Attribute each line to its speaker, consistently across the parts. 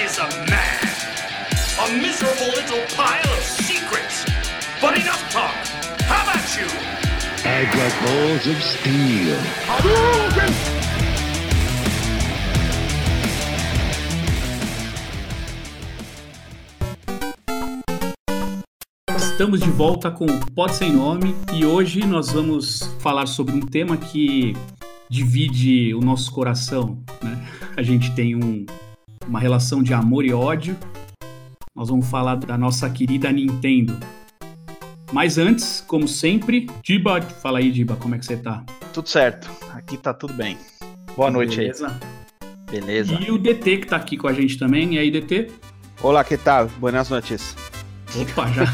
Speaker 1: Is a man? A miserable little pile of secrets. But enough talk. How about you?
Speaker 2: I've got balls of steel.
Speaker 3: Estamos de volta com Pode Sem Nome e hoje nós vamos falar sobre um tema que divide o nosso coração. Né? A gente tem um, uma relação de amor e ódio. Nós vamos falar da nossa querida Nintendo. Mas antes, como sempre, Diba, fala aí, Diba, como é que você tá?
Speaker 4: Tudo certo, aqui tá tudo bem. Boa noite
Speaker 3: Beleza?
Speaker 4: aí. Beleza.
Speaker 3: E o DT que tá aqui com a gente também. E aí, DT?
Speaker 5: Olá, que tal? Buenas noches.
Speaker 3: Opa, já.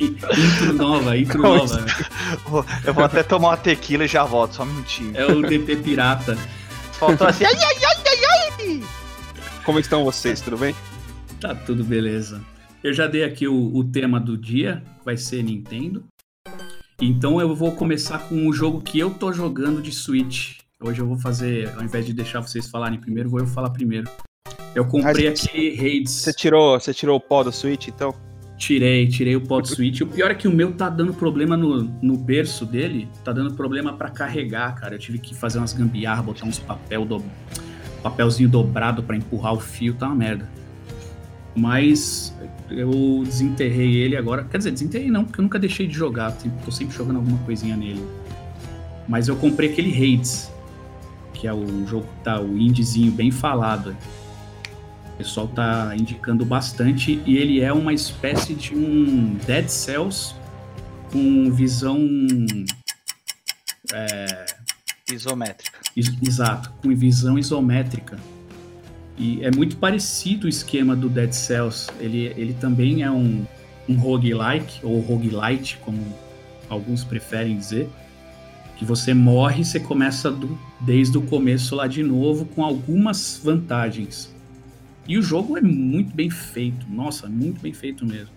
Speaker 3: intro nova, intro nova. né?
Speaker 4: Eu vou até tomar uma tequila e já volto, só um minutinho.
Speaker 3: É o DT Pirata.
Speaker 4: Faltou assim, ai, ai, ai, ai, ai.
Speaker 5: Como estão vocês? Tudo bem?
Speaker 3: Tá tudo beleza. Eu já dei aqui o, o tema do dia, vai ser Nintendo. Então eu vou começar com o jogo que eu tô jogando de Switch. Hoje eu vou fazer, ao invés de deixar vocês falarem primeiro, vou eu falar primeiro. Eu comprei
Speaker 5: Mas
Speaker 3: aqui Hades.
Speaker 5: Você tirou, você tirou o pó do Switch, então?
Speaker 3: Tirei, tirei o pod Switch. O pior é que o meu tá dando problema no, no berço dele, tá dando problema pra carregar, cara. Eu tive que fazer umas gambiarras, botar uns papel do, papelzinho dobrado pra empurrar o fio, tá uma merda. Mas eu desenterrei ele agora. Quer dizer, desenterrei não, porque eu nunca deixei de jogar. Tô sempre jogando alguma coisinha nele. Mas eu comprei aquele Hades, que é o jogo que tá o indiezinho bem falado. O pessoal tá indicando bastante e ele é uma espécie de um Dead Cells com visão é,
Speaker 4: Isométrica.
Speaker 3: is- exato, com visão isométrica. E é muito parecido o esquema do Dead Cells. Ele, ele também é um, um roguelike, ou roguelite, como alguns preferem dizer. Que você morre e você começa do- desde o começo lá de novo, com algumas vantagens. E o jogo é muito bem feito. Nossa, muito bem feito mesmo.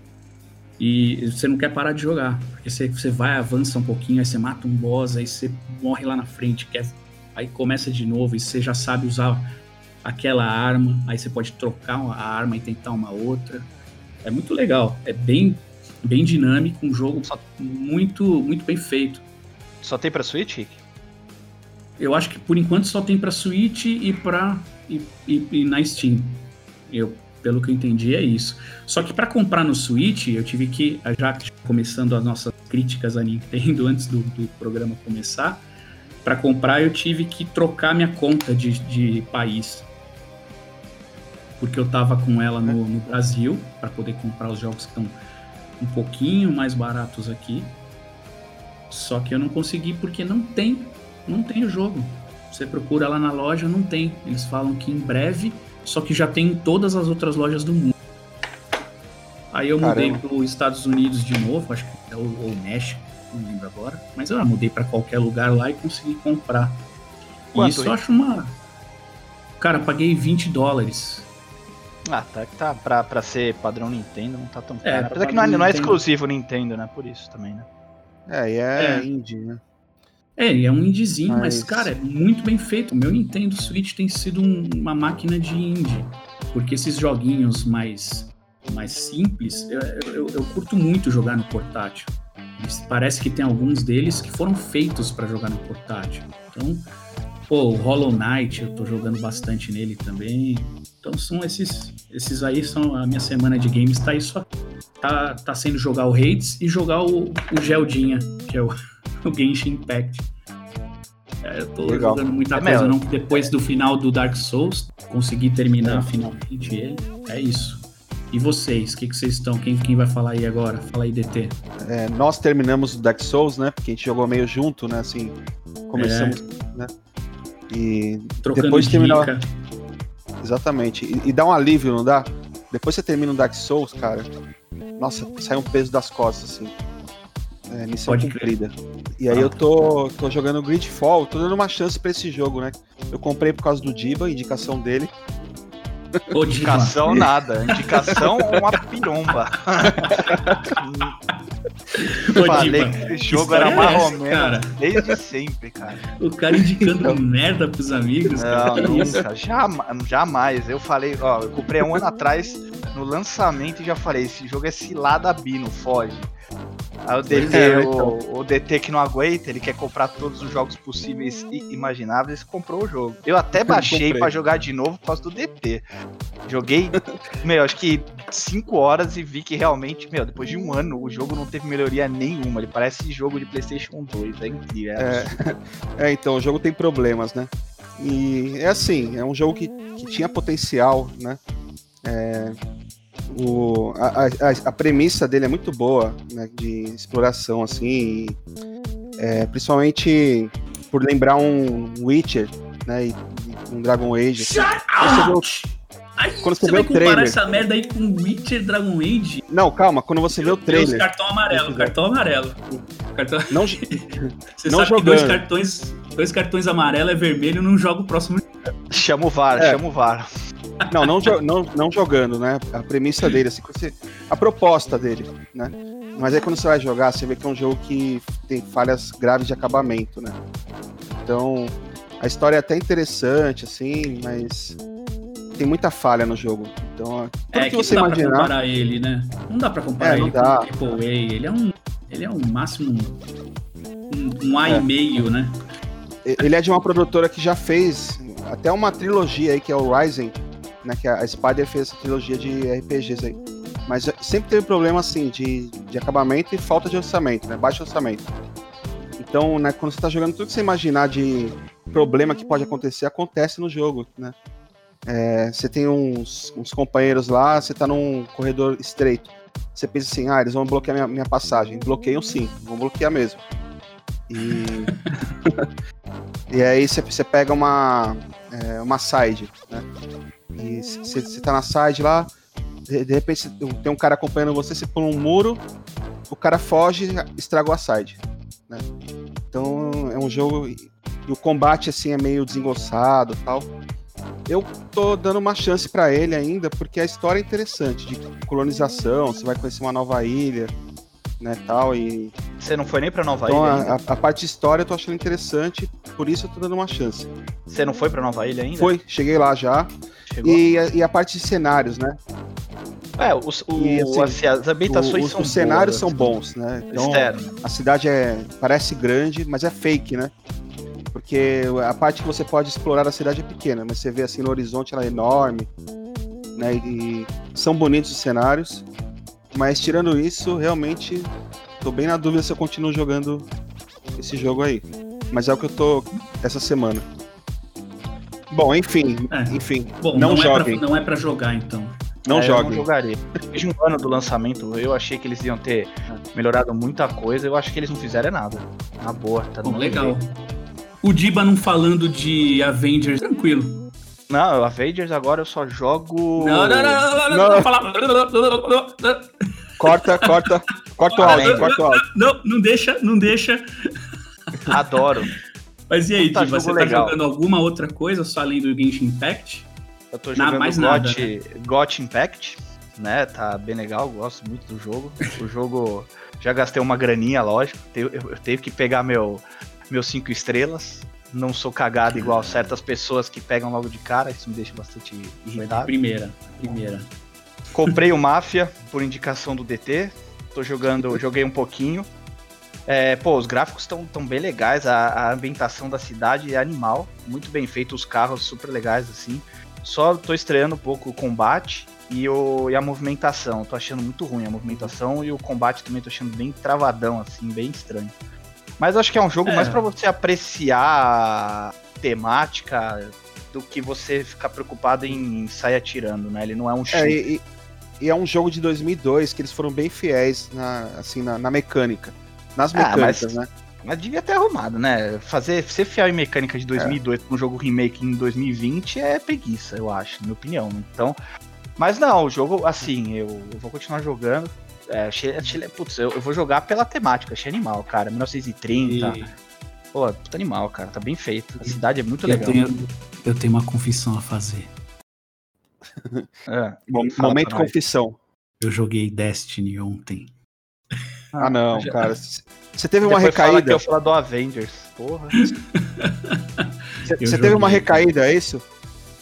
Speaker 3: E você não quer parar de jogar. Porque você, você vai, avança um pouquinho, aí você mata um boss, aí você morre lá na frente, quer, aí começa de novo e você já sabe usar aquela arma, aí você pode trocar a arma e tentar uma outra. É muito legal. É bem, bem dinâmico, um jogo
Speaker 4: Só-
Speaker 3: muito, muito bem feito.
Speaker 4: Só tem pra Switch, Rick?
Speaker 3: Eu acho que por enquanto só tem pra Switch e pra e, e- e na Steam. Eu, pelo que eu entendi é isso. Só que pra comprar no Switch, eu tive que já começando as nossas críticas à Nintendo antes do, do programa começar, Pra comprar eu tive que trocar minha conta de, de país. Porque eu tava com ela no, no Brasil pra poder comprar os jogos que estão um pouquinho mais baratos aqui. Só que eu não consegui porque não tem não tem o jogo. Você procura lá na loja, não tem. Eles falam que em breve, só que já tem em todas as outras lojas do mundo. Aí eu mudei
Speaker 5: Caramba.
Speaker 3: para os Estados Unidos de novo, acho que é o, ou México, não lembro agora. Mas eu mudei para qualquer lugar lá e consegui comprar. E
Speaker 4: Quanto,
Speaker 3: isso eu acho uma. Cara, paguei 20 dólares.
Speaker 4: Ah, tá que tá pra, pra ser padrão Nintendo, não tá tão
Speaker 3: É,
Speaker 4: caro. Apesar que não é, não é
Speaker 3: Nintendo.
Speaker 4: exclusivo Nintendo, né? Por isso também, né?
Speaker 5: É, e é,
Speaker 3: É.
Speaker 5: indie, né?
Speaker 3: É, e é um indiezinho, mas,
Speaker 5: Mas-
Speaker 3: cara, é muito bem feito. O meu Nintendo Switch tem sido um- uma máquina de indie. Porque esses joguinhos mais, mais simples, eu, eu- eu curto muito jogar no portátil. Parece que tem alguns deles que foram feitos para jogar no portátil. Então, pô, o Hollow Knight, eu tô jogando bastante nele também. Então são esses, esses aí são a minha semana de games, tá isso tá, tá sendo jogar o Hades e jogar o, o Geldinha, que é o, o Genshin Impact. É, eu tô
Speaker 5: Legal.
Speaker 3: jogando muita
Speaker 4: É
Speaker 3: coisa,
Speaker 4: mesmo.
Speaker 3: não. Depois do final do Dark Souls, consegui terminar finalmente ele. É isso. E vocês, o que, que vocês estão? Quem, quem vai falar aí agora? Fala aí, DT.
Speaker 5: É, nós terminamos o Dark Souls, né? Porque a gente jogou meio junto, né? Assim, começamos, né? E
Speaker 3: Trocando
Speaker 5: Depois de terminar-
Speaker 3: dica.
Speaker 5: exatamente. E, e dá um alívio, não dá? Depois você termina o Dark Souls, cara. Nossa, sai um peso das costas, assim. É, missão
Speaker 3: Pode crer.
Speaker 5: cumprida. E aí eu tô, tô jogando Gridfall, tô dando uma chance pra esse jogo, né? Eu comprei por causa do Diba, indicação dele.
Speaker 3: Ô.
Speaker 4: Indicação nada. Indicação uma piromba.
Speaker 3: Ô,
Speaker 4: Falei
Speaker 3: Diva,
Speaker 4: que esse jogo era
Speaker 3: é
Speaker 4: marromeno
Speaker 3: cara?
Speaker 4: desde sempre, cara.
Speaker 3: O cara indicando merda pros amigos. cara.
Speaker 4: Não,
Speaker 3: isso?
Speaker 4: nunca, jamais, jamais. Eu falei, ó, eu comprei há um ano atrás no lançamento e já falei, esse jogo é cilada Bino, foge. Aí o DT,
Speaker 5: É, então.
Speaker 4: o DT que não aguenta, ele quer comprar todos os jogos possíveis e imagináveis, comprou o jogo. Eu até baixei pra jogar de novo por causa do DT. Joguei, meu, acho que 5 horas e vi que realmente, meu, depois de um ano, o jogo não teve melhoria nenhuma. Ele parece jogo de PlayStation 2, é incrível. É
Speaker 5: É, é, então, o jogo tem problemas, né? E é assim, é um jogo que, que tinha potencial, né? É, o, a, a- a premissa dele é muito boa, né? De exploração, assim, e, é, principalmente por lembrar um Witcher, né? E, e um Dragon Age. assim.
Speaker 3: Shut
Speaker 5: Você vê o-
Speaker 3: out! Ai,
Speaker 5: quando você
Speaker 3: você
Speaker 5: vê
Speaker 3: vai
Speaker 5: o
Speaker 3: comparar
Speaker 5: trailer.
Speaker 3: essa merda aí com Witcher Dragon Age?
Speaker 5: Não, calma, quando você vê o
Speaker 3: Deus,
Speaker 5: trailer,
Speaker 3: cartão amarelo, cartão amarelo. Cartão...
Speaker 5: não,
Speaker 3: Você
Speaker 5: Não
Speaker 3: sabe que dois
Speaker 5: jogando.
Speaker 3: cartões, dois cartões amarelo é vermelho não joga o próximo.
Speaker 4: Chama o VAR,
Speaker 5: É.
Speaker 4: chama o VAR.
Speaker 5: Não, não, não, não jogando, né? A premissa dele, assim, você- a proposta dele, né? Mas aí quando você vai jogar, você vê que é um jogo que tem falhas graves de acabamento, né? Então, a história é até interessante, assim, mas tem muita falha no jogo. Então, tudo
Speaker 3: É
Speaker 5: que você
Speaker 3: não dá pra
Speaker 5: imaginar.
Speaker 3: comparar ele, né? Não dá pra comparar
Speaker 5: É,
Speaker 3: ele
Speaker 5: dá.
Speaker 3: com o Triple A. Ele é um, ele é um máximo um, um A
Speaker 5: É.
Speaker 3: e meio, né?
Speaker 5: Ele é de uma produtora que já fez até uma trilogia aí, que é o Ryzen, né? Que a Spider fez essa trilogia de RPGs aí. Mas sempre teve problema, assim, de, de acabamento e falta de orçamento, né? Baixo orçamento. Então, né, quando você tá jogando, tudo que você imaginar de problema que pode acontecer, acontece no jogo, né? É, você tem uns, uns companheiros lá, você tá num corredor estreito. Você pensa assim, ah, eles vão bloquear minha, minha passagem. Bloqueiam sim, vão bloquear mesmo. E... e aí você, você pega uma, é, uma side, né? E você, tá na side lá, de, de repente você- tem um cara acompanhando você, você pula um muro, o cara foge e estragou a side, né? Então é um jogo... E o combate, assim, é meio desengonçado tal. Eu tô dando uma chance pra ele ainda, porque a história é interessante, de colonização, você vai conhecer uma nova ilha, né, tal, e...
Speaker 4: Você não foi nem pra Nova
Speaker 5: Então
Speaker 4: Ilha
Speaker 5: a, a- parte de história eu tô achando interessante, por isso eu tô dando uma chance.
Speaker 4: Você não foi pra Nova Ilha ainda?
Speaker 5: Foi, cheguei lá já, e a, e a parte de cenários, né?
Speaker 4: É, os, o,
Speaker 5: E, assim,
Speaker 4: assim, as ambientações
Speaker 5: O- os,
Speaker 4: são
Speaker 5: os cenários
Speaker 4: boas,
Speaker 5: são bons, né? Então,
Speaker 4: Externo.
Speaker 5: a cidade é parece grande, mas é fake, né? Porque a parte que você pode explorar a cidade é pequena, mas você vê assim no horizonte ela é enorme, né? E são bonitos os cenários, mas tirando isso, realmente tô bem na dúvida se eu continuo jogando esse jogo aí. Mas é o que eu tô essa semana. Bom, enfim,
Speaker 3: É.
Speaker 5: enfim,
Speaker 3: Bom,
Speaker 5: não,
Speaker 3: não,
Speaker 5: joguem,
Speaker 3: É pra, não é pra jogar, então.
Speaker 5: não
Speaker 4: É, Eu
Speaker 5: joguem.
Speaker 4: não jogaria. Depois de um ano do lançamento, eu achei que eles iam ter melhorado muita coisa. Eu acho que eles não fizeram é nada. Na boa, tá
Speaker 3: Bom, legal. O Diba não falando de Avengers, tranquilo.
Speaker 4: Não, Avengers agora eu só jogo.
Speaker 3: Não, não, não, não, não, não,
Speaker 5: Não.
Speaker 3: não, falar-
Speaker 5: Corta, corta, corta o áudio, corta o áudio.
Speaker 3: não, não deixa, não deixa.
Speaker 4: Adoro.
Speaker 3: Mas e aí,
Speaker 4: Puta
Speaker 3: Diba, você tá
Speaker 4: legal.
Speaker 3: jogando alguma outra coisa só além do Genshin Impact?
Speaker 4: Eu tô jogando
Speaker 3: mais nada,
Speaker 4: GOT, GOT Impact, né? Tá bem legal, gosto muito do jogo. O jogo. Já gastei uma graninha, lógico. Eu, eu- eu tenho que pegar meu, meus cinco estrelas. Não sou cagado igual certas pessoas que pegam logo de cara, isso me deixa bastante irritado.
Speaker 3: primeira, primeira.
Speaker 4: Comprei o Máfia por indicação do DT. Tô jogando, joguei um pouquinho. É, pô, os gráficos estão tão bem legais, a, a ambientação da cidade é animal, muito bem feito, os carros super legais assim. Só tô estreando um pouco o combate e, o, e a movimentação. Tô achando muito ruim a movimentação e o combate também tô achando bem travadão, assim, bem estranho. Mas acho que é um jogo
Speaker 3: É.
Speaker 4: mais pra você apreciar a temática do que você ficar preocupado em sair atirando, né? Ele não é um
Speaker 5: É,
Speaker 4: shooter.
Speaker 5: e, e- é um jogo de 2002 que eles foram bem fiéis na, assim, na, na mecânica. Nas
Speaker 4: Ah,
Speaker 5: mecânicas,
Speaker 4: mas-
Speaker 5: né?
Speaker 4: Mas devia ter arrumado, né? Fazer, ser fiel em mecânica de 2002 pra um jogo remake em 2020 é preguiça, eu acho, na minha opinião. né? Então, mas não, o jogo, assim, eu, eu vou continuar jogando. É, achei, achei, putz, eu, eu vou jogar pela temática, achei animal, cara. 1930.
Speaker 3: E
Speaker 4: Pô, puta animal, cara. Tá bem feito. A cidade é muito
Speaker 3: eu
Speaker 4: legal.
Speaker 3: tenho, eu tenho uma confissão a fazer.
Speaker 4: É,
Speaker 5: Momento
Speaker 4: nós.
Speaker 5: confissão.
Speaker 3: Eu joguei Destiny ontem.
Speaker 5: Ah, não,
Speaker 3: já-
Speaker 5: cara. Você teve uma
Speaker 4: Depois fala que
Speaker 5: recaída.
Speaker 4: eu falo do Avengers. Porra.
Speaker 5: Você teve uma recaída, é isso?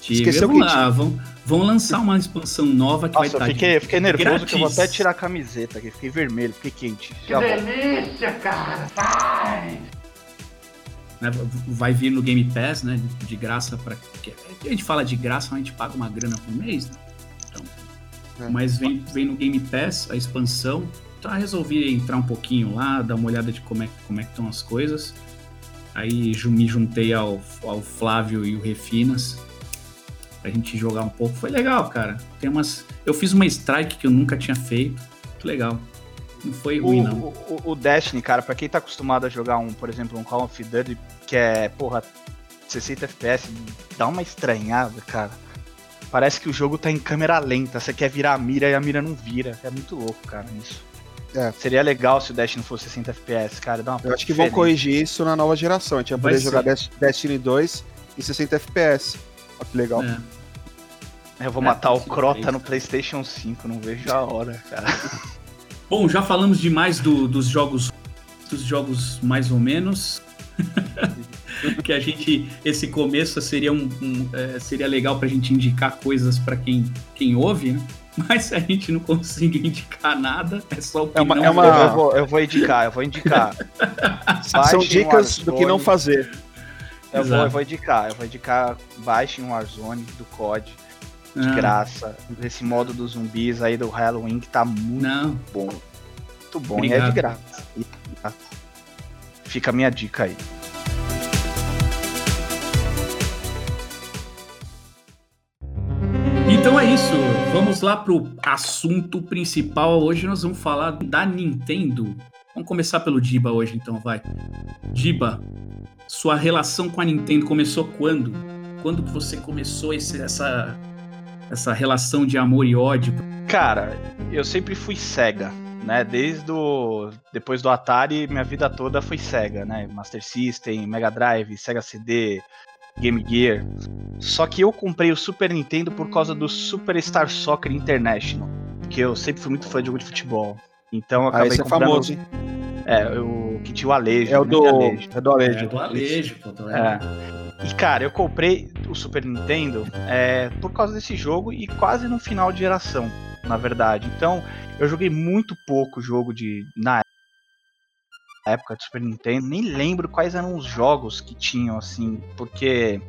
Speaker 3: Tive,
Speaker 5: Esqueceu
Speaker 3: vamos lá, vão, vão lançar uma expansão nova que vai
Speaker 4: Nossa, eu
Speaker 3: estar.
Speaker 4: fiquei, eu fiquei nervoso que eu vou
Speaker 3: grátis.
Speaker 4: até tirar a camiseta aqui. Fiquei vermelho, fiquei quente.
Speaker 1: Que
Speaker 4: Já volto.
Speaker 1: delícia, cara! Vai!
Speaker 3: Né, vai vir no Game Pass, né? De graça para a gente fala de graça, mas a gente paga uma grana por mês, né? Então,
Speaker 5: É.
Speaker 3: mas vem, vem no Game Pass a expansão. Então eu resolvi entrar um pouquinho lá, dar uma olhada de como é, como é que estão as coisas. Aí me juntei ao, ao Flávio e o Refinas pra gente jogar um pouco. Foi legal, cara. Tem umas, eu fiz uma strike que eu nunca tinha feito. Muito legal. Não foi ruim, não.
Speaker 4: O, o, o Destiny, cara, pra quem tá acostumado a jogar um, por exemplo, um Call of Duty, que é, porra, 60 FPS, dá uma estranhada, cara. Parece que o jogo tá em câmera lenta, você quer virar a mira e a mira não vira. É muito louco, cara, isso.
Speaker 5: É.
Speaker 4: Seria legal se o Destiny fosse 60 FPS, cara. Dá uma
Speaker 5: Eu acho que vão corrigir isso na nova geração. A gente vai poder
Speaker 3: ser.
Speaker 5: jogar Des- Destiny 2 em 60 FPS. Olha que legal.
Speaker 3: É.
Speaker 4: Eu vou
Speaker 3: É,
Speaker 4: matar o Crota no. PlayStation 5, não vejo a hora, cara.
Speaker 3: Bom, já falamos demais do- dos jogos dos jogos mais ou menos. que a gente esse começo seria um, um, é, seria legal pra gente indicar coisas pra quem quem ouve, né? Mas se a gente não consegue indicar nada, é só o que
Speaker 5: É uma-
Speaker 3: não
Speaker 5: é uma-
Speaker 4: Eu, vou, eu vou indicar, eu vou indicar.
Speaker 5: São dicas do que não fazer.
Speaker 4: Eu vou, eu vou indicar, eu vou indicar baixem um Warzone do COD, de
Speaker 3: Ah,
Speaker 4: graça. Esse modo dos zumbis aí do Halloween que tá muito
Speaker 3: Não,
Speaker 4: bom. Muito bom, e é de graça. E é de graça. Fica a minha dica aí.
Speaker 3: Então é isso, vamos lá pro assunto principal. Hoje nós vamos falar da Nintendo. Vamos começar pelo Diba hoje, então, vai. Diba, sua relação com a Nintendo começou quando? Quando que você começou esse- essa, essa relação de amor e ódio?
Speaker 4: Cara, eu sempre fui cega, né? Desde o depois do Atari, minha vida toda foi Sega, né? Master System, Mega Drive, Sega CD, Game Gear. Só que eu comprei o Super Nintendo por causa do Superstar Soccer International, que eu sempre fui muito fã de jogo de futebol. Então eu
Speaker 5: Ah,
Speaker 4: acabei
Speaker 5: esse é
Speaker 4: comprando.
Speaker 5: famoso, hein?
Speaker 4: É, o que tinha o Alejo.
Speaker 5: É o
Speaker 4: né?
Speaker 5: do,
Speaker 4: Alejo.
Speaker 5: é do Alejo.
Speaker 3: É do Alejo, pô. do-
Speaker 4: É. E cara, eu comprei o Super Nintendo é, por causa desse jogo e quase no final de geração, na verdade. Então, eu joguei muito pouco jogo de na época do Super Nintendo, nem lembro quais eram os jogos que tinham assim, porque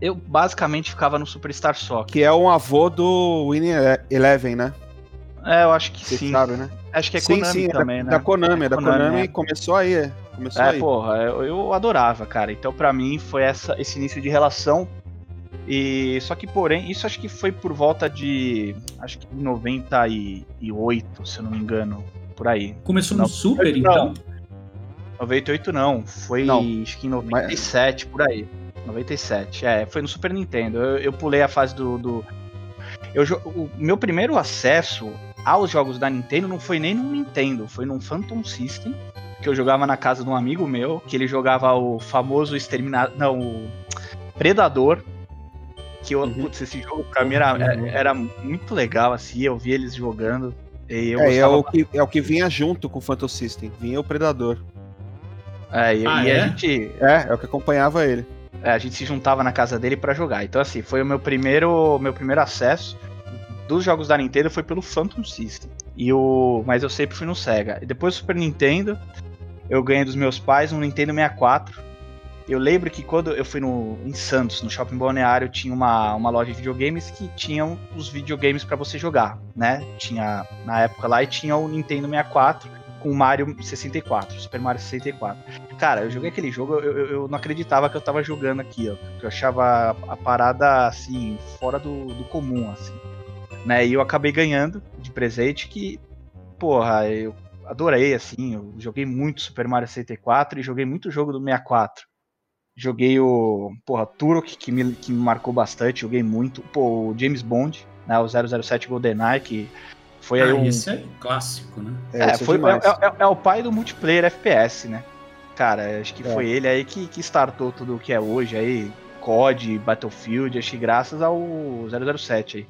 Speaker 4: eu basicamente ficava no Superstar Soccer.
Speaker 5: Que é um avô do Winning Eleven, né?
Speaker 4: É, eu acho que
Speaker 5: Você
Speaker 4: sim.
Speaker 5: sabe, né?
Speaker 4: Acho que é
Speaker 5: sim,
Speaker 4: Konami
Speaker 5: sim, é
Speaker 4: também,
Speaker 5: da,
Speaker 4: né?
Speaker 5: da Konami, é da
Speaker 4: Konami,
Speaker 5: Konami,
Speaker 4: é.
Speaker 5: começou aí, é. Começou
Speaker 4: É,
Speaker 5: aí.
Speaker 4: porra, eu, eu adorava, cara. Então, pra mim, foi essa, esse início de relação. E só que, porém, isso acho que foi por volta de. Acho que 98, se eu não me engano. Por aí.
Speaker 3: Começou
Speaker 4: Não.
Speaker 3: no Super,
Speaker 4: Não.
Speaker 3: então?
Speaker 4: 98 não, foi
Speaker 5: Não.
Speaker 4: acho que em 97, por aí. 97, é, foi no Super Nintendo. Eu, eu pulei a fase do. do- eu, o meu primeiro acesso aos jogos da Nintendo não foi nem no Nintendo, foi num Phantom System, que eu jogava na casa de um amigo meu, que ele jogava o famoso Exterminador. Não, o Predador. Que eu,
Speaker 5: Uhum.
Speaker 4: putz, esse jogo pra mim era, era muito legal, assim, eu vi eles jogando. E eu
Speaker 5: é, é o que, é o que vinha junto com o Phantom System. Vinha o Predador.
Speaker 4: É, e,
Speaker 3: Ah,
Speaker 4: e
Speaker 3: é?
Speaker 4: a gente.
Speaker 5: É, é o que acompanhava ele.
Speaker 4: É, a gente se juntava na casa dele pra jogar. Então, assim, foi o meu primeiro, meu primeiro acesso dos jogos da Nintendo foi pelo Phantom System. E o, mas eu sempre fui no Sega. E depois do Super Nintendo, eu ganhei dos meus pais um Nintendo 64. Eu lembro que quando eu fui no, em Santos, no Shopping Balneário, tinha uma, uma loja de videogames que tinham os videogames pra você jogar, né? Tinha na época lá e tinha o Nintendo 64 com o Mario 64, Super Mario 64. Cara, eu joguei aquele jogo, eu, eu, não acreditava que eu tava jogando aqui, ó. Eu achava a parada, assim, fora do, do comum, assim. Né? E eu acabei ganhando de presente que, porra, eu adorei, assim. Eu joguei muito Super Mario 64 e joguei muito jogo do 64. Joguei o, porra, Turok, que me, que me marcou bastante, joguei muito. Pô, o James Bond, né? O 007 GoldenEye, que foi aí
Speaker 3: Ah,
Speaker 4: um...
Speaker 3: esse é clássico, né?
Speaker 5: É,
Speaker 4: É,
Speaker 5: é
Speaker 4: foi, é, é- é o pai do multiplayer FPS, né? Cara, acho que
Speaker 5: É.
Speaker 4: foi ele aí que, que startou tudo o que é hoje aí. COD, Battlefield, acho que graças ao 007 aí.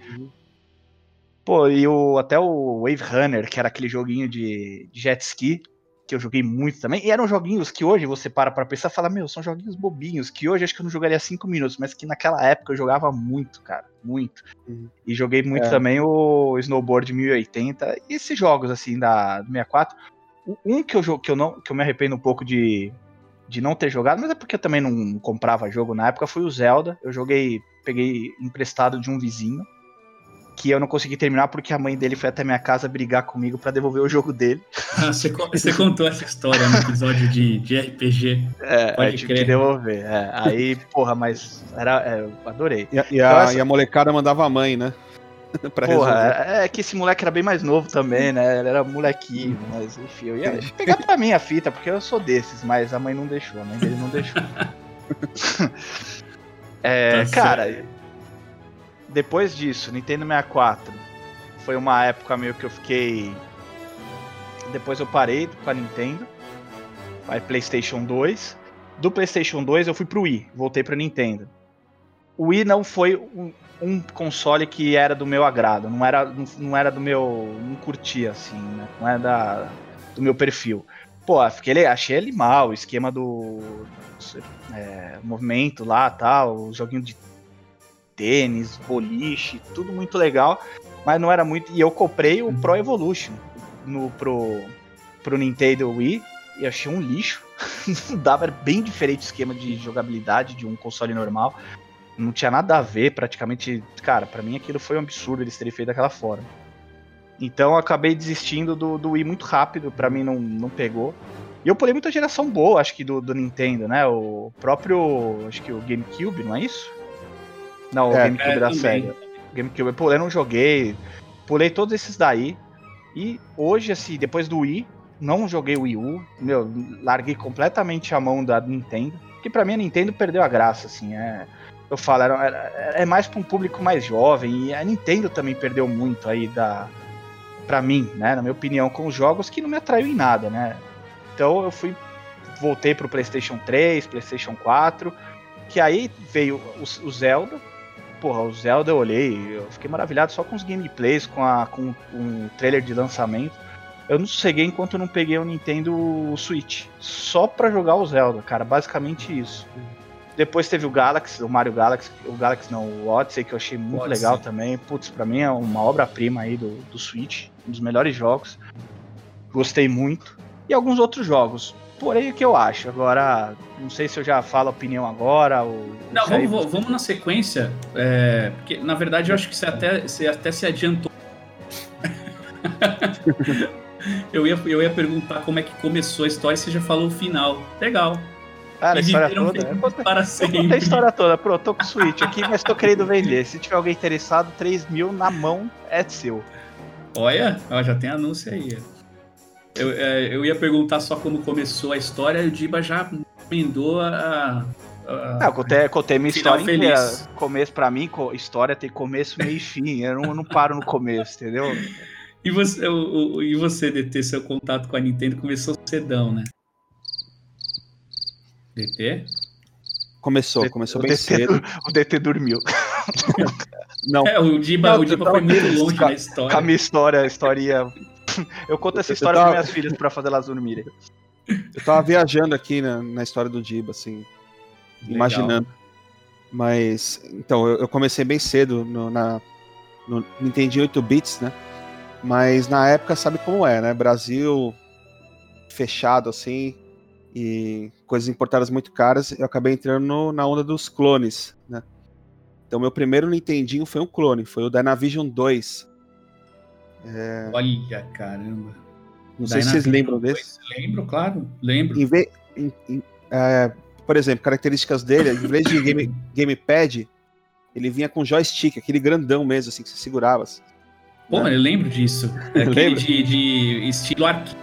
Speaker 4: Pô, e o, até o Wave Runner, que era aquele joguinho de, de jet ski, que eu joguei muito também. E eram joguinhos que hoje você para pra pensar e fala, meu, são joguinhos bobinhos, que hoje acho que eu não jogaria 5 minutos, mas que naquela época eu jogava muito, cara, muito.
Speaker 5: Uhum.
Speaker 4: E joguei muito
Speaker 5: É.
Speaker 4: também o Snowboard 1080 e esses jogos assim da do 64. O- Um que eu, que eu não que eu me arrependo um pouco de, de não ter jogado, mas é porque eu também não comprava jogo na época, foi o Zelda. Eu joguei, peguei emprestado de um vizinho que eu não consegui terminar porque a mãe dele foi até minha casa brigar comigo pra devolver o jogo dele.
Speaker 3: Ah, você, você contou essa história no episódio de, de RPG.
Speaker 4: É,
Speaker 3: Pode
Speaker 4: eu tive
Speaker 3: crer.
Speaker 4: que devolver. é. Aí, porra, mas era, é, eu adorei.
Speaker 5: E a, e
Speaker 4: Então
Speaker 5: a-
Speaker 4: essa-
Speaker 5: e a molecada mandava a mãe, né? pra
Speaker 4: Porra,
Speaker 5: resolver.
Speaker 4: é, é que esse moleque era bem mais novo também, né? Ele era molequinho, mas enfim, eu ia pegar pra mim a fita, porque eu sou desses, mas a mãe não deixou, a mãe dele não deixou. é,
Speaker 3: Tá
Speaker 4: cara,
Speaker 3: certo.
Speaker 4: Depois disso, Nintendo 64 foi uma época meio que eu fiquei. Depois eu parei com a Nintendo, aí PlayStation 2. Do PlayStation 2 eu fui pro Wii, voltei pra Nintendo. O Wii não foi um, um console que era do meu agrado, não era, não, não era do meu. não curtia assim, né? Não era da, do meu perfil. Pô, fiquei, achei ele mal, o esquema do. é, movimento lá tal, o joguinho de tênis, boliche, tudo muito legal, mas não era muito. E eu comprei o Pro Evolution no, pro, pro Nintendo Wii e achei um lixo. não dava, era bem diferente o esquema de jogabilidade de um console normal. Não tinha nada a ver, praticamente. Cara, pra mim aquilo foi um absurdo eles terem feito daquela forma. Então eu acabei desistindo do, do Wii muito rápido, pra mim não, não pegou. E eu pulei muita geração boa, acho que do, do Nintendo, né? O próprio. Acho que o GameCube, não é isso? Não, o
Speaker 5: É,
Speaker 4: GameCube
Speaker 3: é,
Speaker 4: da
Speaker 3: também.
Speaker 4: O GameCube, pô, eu não joguei. Pulei todos esses daí. E hoje, assim, depois do Wii, não joguei o Wii U. Meu, larguei completamente a mão da Nintendo. Porque pra mim a Nintendo perdeu a graça, assim. É, eu falo, era, era- é mais pra um público mais jovem. E a Nintendo também perdeu muito aí da. Pra mim, né? Na minha opinião, com os jogos que não me atraiu em nada, né? Então eu fui. Voltei pro PlayStation 3, PlayStation 4. Que aí veio o, o Zelda. Porra, o Zelda eu olhei, eu fiquei maravilhado só com os gameplays, com, a, com um trailer de lançamento. Eu não sosseguei enquanto eu não peguei o Nintendo Switch. Só pra jogar o Zelda, cara. Basicamente isso. Depois teve o Galaxy, o Mario Galaxy, o Galaxy não, o Odyssey, que eu achei muito
Speaker 3: Odyssey.
Speaker 4: legal também. Putz, pra mim é uma obra-prima aí do, do Switch, um dos melhores jogos. Gostei muito. E alguns outros jogos. Porém, o que eu acho? Agora, não sei se eu já falo a opinião agora ou.
Speaker 3: Não, vamos, vamos- vamos na sequência. é, porque, na verdade, eu acho que você até, você até se adiantou. eu, ia, eu ia perguntar como é que começou a história e você já falou o final. Legal.
Speaker 4: Cara, a história toda. Eu
Speaker 3: felizes
Speaker 4: contei,
Speaker 3: para
Speaker 4: eu contei
Speaker 3: sempre.
Speaker 4: a história toda. Pronto, tô com Switch aqui, mas tô querendo vender. Se tiver alguém interessado, 3 mil na mão é seu.
Speaker 3: Olha, ó, já tem anúncio aí. Eu, é, eu ia perguntar só como começou a história e o Diba já emendou a. a-
Speaker 4: Ah, eu contei, contei minha história inteira.
Speaker 3: feliz.
Speaker 4: Começo pra mim, história tem começo, meio e fim. Eu não, eu não paro no começo, entendeu?
Speaker 3: E você, o, o- e você, DT, seu contato com a Nintendo começou cedão, né? DT?
Speaker 5: Começou, começou
Speaker 4: o
Speaker 5: bem
Speaker 4: DT
Speaker 5: cedo.
Speaker 4: O DT dormiu.
Speaker 5: Não,
Speaker 3: É, o Diba,
Speaker 5: Não,
Speaker 3: o Diba
Speaker 5: tava
Speaker 3: foi muito longe na história.
Speaker 4: A minha história, a historinha. Eu conto essa história
Speaker 5: tava-
Speaker 4: para minhas filhas pra fazer elas dormirem.
Speaker 5: eu tava viajando aqui na, na história do Diba, assim,
Speaker 3: Legal.
Speaker 5: imaginando. Mas, então, eu, eu comecei bem cedo no, na, no Nintendo 8 bits, né? Mas na época, sabe como é, né? Brasil fechado, assim, e coisas importadas muito caras, eu acabei entrando no- na onda dos clones, né? Então, meu primeiro Nintendinho foi um clone, foi o Dynavision 2.
Speaker 3: Olha, caramba.
Speaker 5: Não sei se vocês lembram
Speaker 3: 2,
Speaker 5: desse.
Speaker 3: Lembro, claro. Lembro.
Speaker 5: Em ve- em- em- é, por exemplo, características dele, em vez de game, gamepad, ele vinha com joystick, aquele grandão mesmo, assim, que você segurava. assim.
Speaker 3: Pô,
Speaker 5: né?
Speaker 3: eu lembro disso. É Aquele de, de estilo arcade.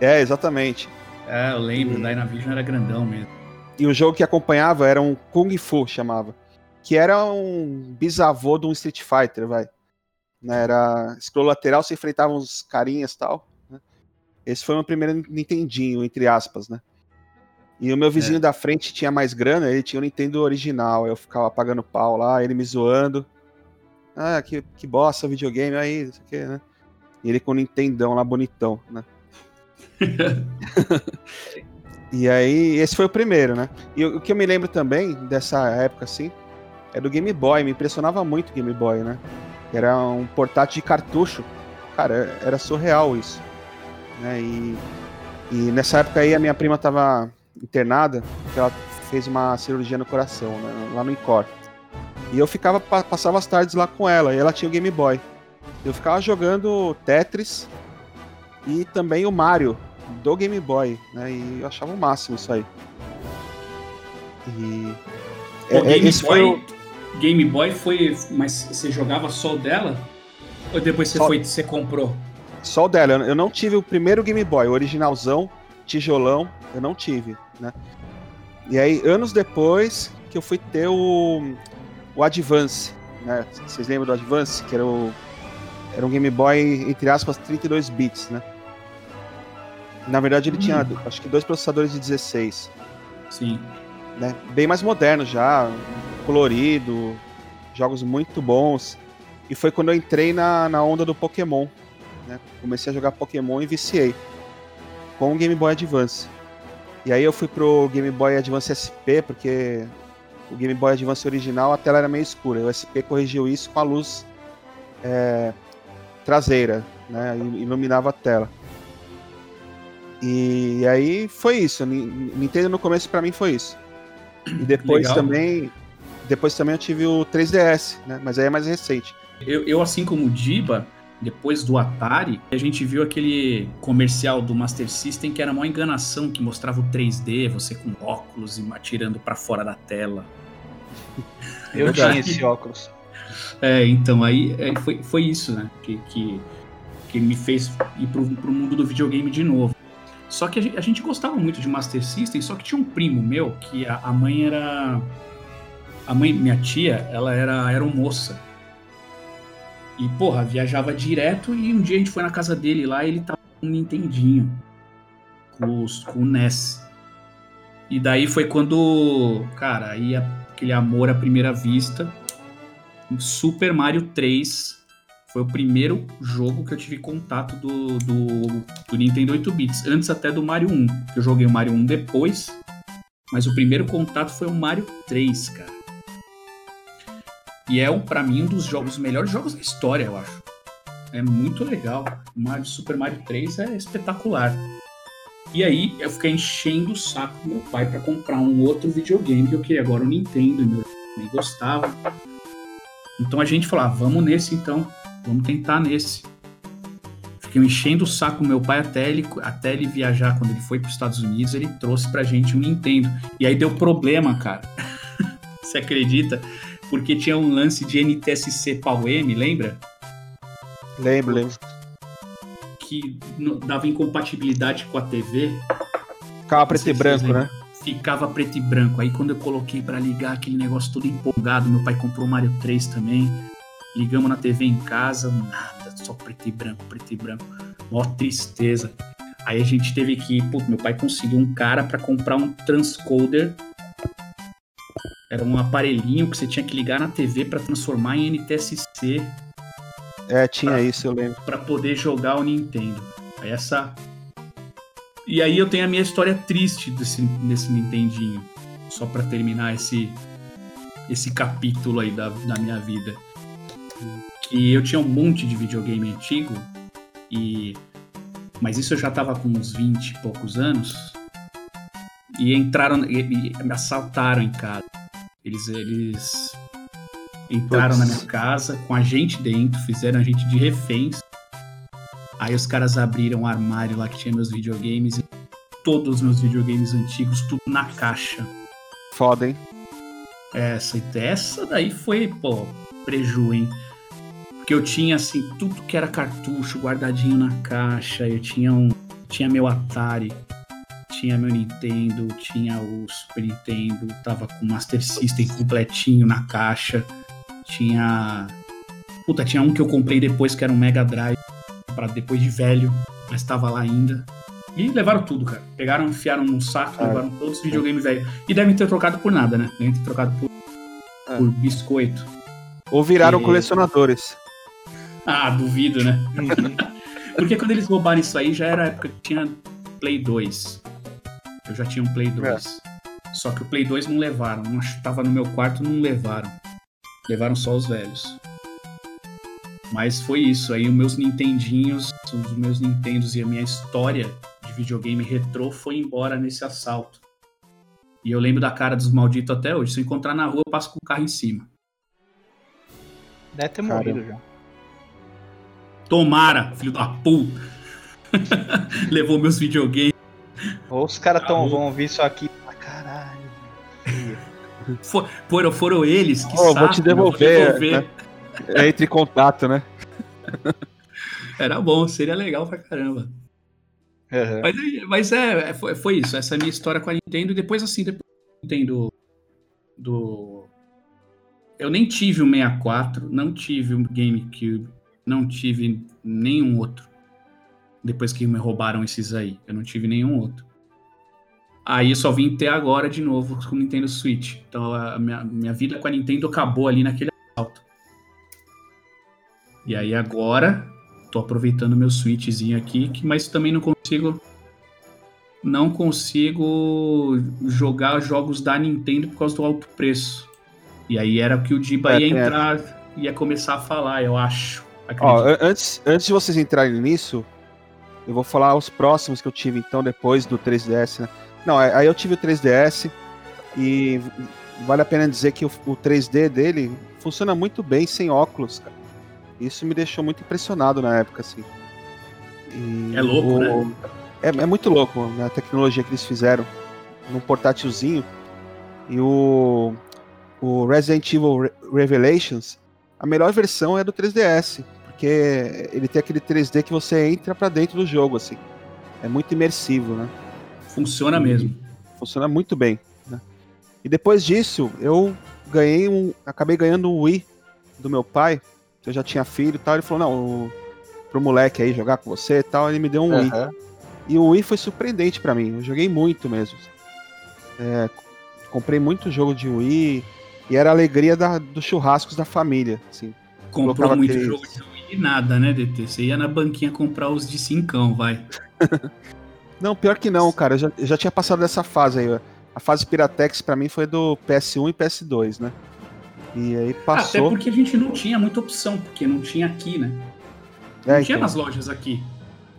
Speaker 5: É, exatamente.
Speaker 3: É, eu lembro. O Dynavision era grandão mesmo.
Speaker 5: E o jogo que acompanhava era um Kung Fu, chamava. Que era um bisavô de um Street Fighter, vai. Né, Era scroll lateral, você enfrentava uns carinhas e tal. né? Esse foi o meu primeiro Nintendinho, entre aspas, né? E o meu vizinho da frente tinha mais grana, ele tinha o Nintendo original. Eu ficava pagando pau lá, ele me zoando. Ah, que, que bosta videogame aí, não sei o que, né? E ele com o Nintendão lá bonitão, né? e aí, esse foi o primeiro, né? E o o que eu me lembro também dessa época, assim, é do Game Boy. Me impressionava muito o Game Boy, né? Era um portátil de cartucho. Cara, era surreal isso. Né? E, e nessa época aí a minha prima tava internada, porque ela fez uma cirurgia no coração, né? lá no Incor. E eu ficava, pa- passava as tardes lá com ela, e ela tinha o Game Boy. Eu ficava jogando Tetris e também o Mario do Game Boy, né? E eu achava o máximo isso aí. E
Speaker 3: Pô,
Speaker 5: é- é-
Speaker 3: Game, Boy,
Speaker 5: o-
Speaker 3: Game Boy foi. Mas você jogava só o dela? Ou depois você
Speaker 5: Só-
Speaker 3: foi você comprou?
Speaker 5: Só o dela. Eu- não tive o primeiro Game Boy, o originalzão, tijolão, eu não tive, né? E aí, anos depois, que eu fui ter o, o Advance, né? Vocês lembram do Advance? Que era o. Era um Game Boy, entre aspas, 32 bits, né? Na verdade, ele tinha, acho que, dois processadores de 16,
Speaker 3: Sim.
Speaker 5: né? Bem mais moderno já, colorido, jogos muito bons. E foi quando eu entrei na, na onda do Pokémon, né? Comecei a jogar Pokémon e viciei com o Game Boy Advance. E aí eu fui pro Game Boy Advance SP, porque o Game Boy Advance original a tela era meio escura. O SP corrigiu isso com a luz é, traseira, né? il- Iluminava a tela. E aí foi isso. Ni- Nintendo no começo pra mim foi isso. E depois
Speaker 3: Legal.
Speaker 5: também, depois também eu tive o 3DS, né? Mas aí é mais recente.
Speaker 3: Eu, eu, assim como o Diba, depois do Atari, a gente viu aquele comercial do Master System que era uma enganação, que mostrava o 3D, você com óculos e atirando pra fora da tela.
Speaker 4: Eu
Speaker 5: Verdade.
Speaker 4: tinha esse óculos.
Speaker 3: É, então aí é, foi, foi isso, né? Que, que, que me fez ir pro, pro mundo do videogame de novo. Só que a gente, a gente gostava muito de Master System, só que tinha um primo meu que a, a mãe era. A mãe, minha tia, ela era aeromoça. E, porra, viajava direto e um dia a gente foi na casa dele lá e ele tava com um Nintendinho. Com, os, com o NES. E daí foi quando, cara, aí aquele amor à primeira vista. Super Mario 3 foi o primeiro jogo que eu tive contato do, do, do Nintendo 8 bits, antes até do Mario 1. que Eu joguei o Mario 1 depois, mas o primeiro contato foi o Mario 3, cara. E é, um, pra mim, um dos jogos, os melhores jogos da história, eu acho. É muito legal. Mario, Super Mario 3 é espetacular. E aí, eu fiquei enchendo o saco do meu pai pra comprar um outro videogame que eu queria agora, o Nintendo, e meu nem gostava. Então a gente falou, ah, vamos nesse então, vamos tentar nesse. Fiquei enchendo o saco do meu pai até ele, até ele viajar. Quando ele foi para os Estados Unidos, ele trouxe pra gente um Nintendo. E aí deu problema, cara. Você acredita? Porque tinha um lance de NTSC PAL-M, lembra?
Speaker 5: Lembro, lembro.
Speaker 3: Que dava incompatibilidade com a TV.
Speaker 5: Ficava preto e branco, né?
Speaker 3: Ficava preto e branco. Aí quando eu coloquei pra ligar aquele negócio todo empolgado, meu pai comprou o Mario 3 também. Ligamos na TV em casa, nada, só preto e branco, preto e branco. Mó tristeza. Aí a gente teve que, putz, meu pai conseguiu um cara pra comprar um transcoder. Era um aparelhinho que você tinha que ligar na TV pra transformar em NTSC
Speaker 5: É, tinha isso, eu lembro.
Speaker 3: para poder jogar o Nintendo. Essa e aí eu tenho a minha história triste desse, desse Nintendinho, só para terminar esse esse capítulo aí da, da minha vida. Que eu tinha um monte de videogame antigo e mas isso eu já tava com uns 20 e poucos anos. E entraram e me assaltaram em casa. Eles eles entraram na minha casa com a gente dentro, fizeram a gente de reféns. Aí os caras abriram o armário lá que tinha meus videogames e todos os meus videogames antigos, tudo na caixa.
Speaker 5: Foda, hein?
Speaker 3: Essa, essa daí foi, pô, preju, hein? Porque eu tinha, assim, tudo que era cartucho guardadinho na caixa. Eu tinha um. Tinha meu Atari, tinha meu Nintendo, tinha o Super Nintendo, tava com o Master System completinho na caixa. Tinha. Puta, tinha um que eu comprei depois que era um Mega Drive, para depois de velho, mas tava lá ainda. E levaram tudo, cara. Pegaram, enfiaram num saco,
Speaker 5: Ah.
Speaker 3: levaram todos os videogames velhos. E devem ter trocado por nada, né? Devem ter trocado por,
Speaker 5: É.
Speaker 3: por biscoito.
Speaker 5: Ou viraram
Speaker 3: E-
Speaker 5: colecionadores.
Speaker 3: Ah, duvido, né? Porque quando eles roubaram isso aí, já era a época que tinha Play 2. Eu já tinha um Play 2. Só que o Play 2 não levaram. Não tava no meu quarto, não levaram. Levaram só os velhos. Mas foi isso. Aí os meus Nintendinhos, os meus Nintendos e a minha história de videogame retrô foi embora nesse assalto. E eu lembro da cara dos malditos até hoje. Se eu encontrar na rua, eu passo com o carro em cima.
Speaker 4: Deve ter
Speaker 5: Caramba.
Speaker 4: morrido já.
Speaker 3: Tomara, filho da puta! Levou meus videogames.
Speaker 4: Ou os caras tão, vão ouvir isso aqui. Ah, caralho.
Speaker 3: For- Foram, foram eles que
Speaker 5: Oh, vou
Speaker 3: saco,
Speaker 5: te
Speaker 3: eu vou
Speaker 5: devolver,
Speaker 3: devolver.
Speaker 5: né? É entre em contato, né?
Speaker 3: Era bom, seria legal pra caramba.
Speaker 4: Uhum.
Speaker 3: Mas, mas é, é, foi, foi isso. Essa é a minha história com a Nintendo. E depois, assim, depois do Nintendo do. Eu nem tive o 64, não tive o GameCube, não tive nenhum outro. Depois que me roubaram esses aí. Eu não tive nenhum outro. Aí eu só vim ter agora de novo com o Nintendo Switch. Então a minha, minha vida com a Nintendo acabou ali naquele assalto. E aí agora tô aproveitando meu Switchzinho aqui, que- mas também não consigo. Não consigo jogar jogos da Nintendo por causa do alto preço. E aí era o que o Diba
Speaker 5: É,
Speaker 3: ia
Speaker 5: essa.
Speaker 3: entrar, ia começar a falar, eu acho.
Speaker 5: Ó, antes, antes de vocês entrarem nisso, eu vou falar os próximos que eu tive então depois do 3DS, né? Não, aí eu tive o 3DS e vale a pena dizer que o, o 3D dele funciona muito bem sem óculos, cara. Isso me deixou muito impressionado na época, assim. E
Speaker 3: É louco,
Speaker 5: o-
Speaker 3: né?
Speaker 5: É, é muito louco né, a tecnologia que eles fizeram num portátilzinho. E o, o Resident Evil Re- Revelations, a melhor versão é do 3DS, porque ele tem aquele 3D que você entra pra dentro do jogo, assim. É muito imersivo, né?
Speaker 3: Funciona mesmo.
Speaker 5: Funciona muito bem. Né? E depois disso, eu ganhei um. Acabei ganhando um Wii do meu pai, que eu já tinha filho e tal. Ele falou, não, o, pro moleque aí jogar com você e tal, ele me deu um Wii.
Speaker 4: Aham.
Speaker 5: E o Wii foi surpreendente pra mim. Eu joguei muito mesmo. É, comprei muito jogo de Wii e era a alegria da, dos churrascos da família. Assim.
Speaker 3: Comprou
Speaker 5: colocava
Speaker 3: muito
Speaker 5: aqueles-
Speaker 3: jogo de Wii e nada, né, DT? Você ia na banquinha comprar os de cincão, vai.
Speaker 5: Não, pior que não, cara. Eu já, eu já tinha passado dessa fase aí. A fase Piratex pra mim foi do PS1 e PS2, né? E aí
Speaker 3: Até
Speaker 5: passou.
Speaker 3: porque a gente não tinha muita opção, porque não tinha aqui, né? Não
Speaker 5: É,
Speaker 3: tinha
Speaker 5: então.
Speaker 3: nas lojas aqui.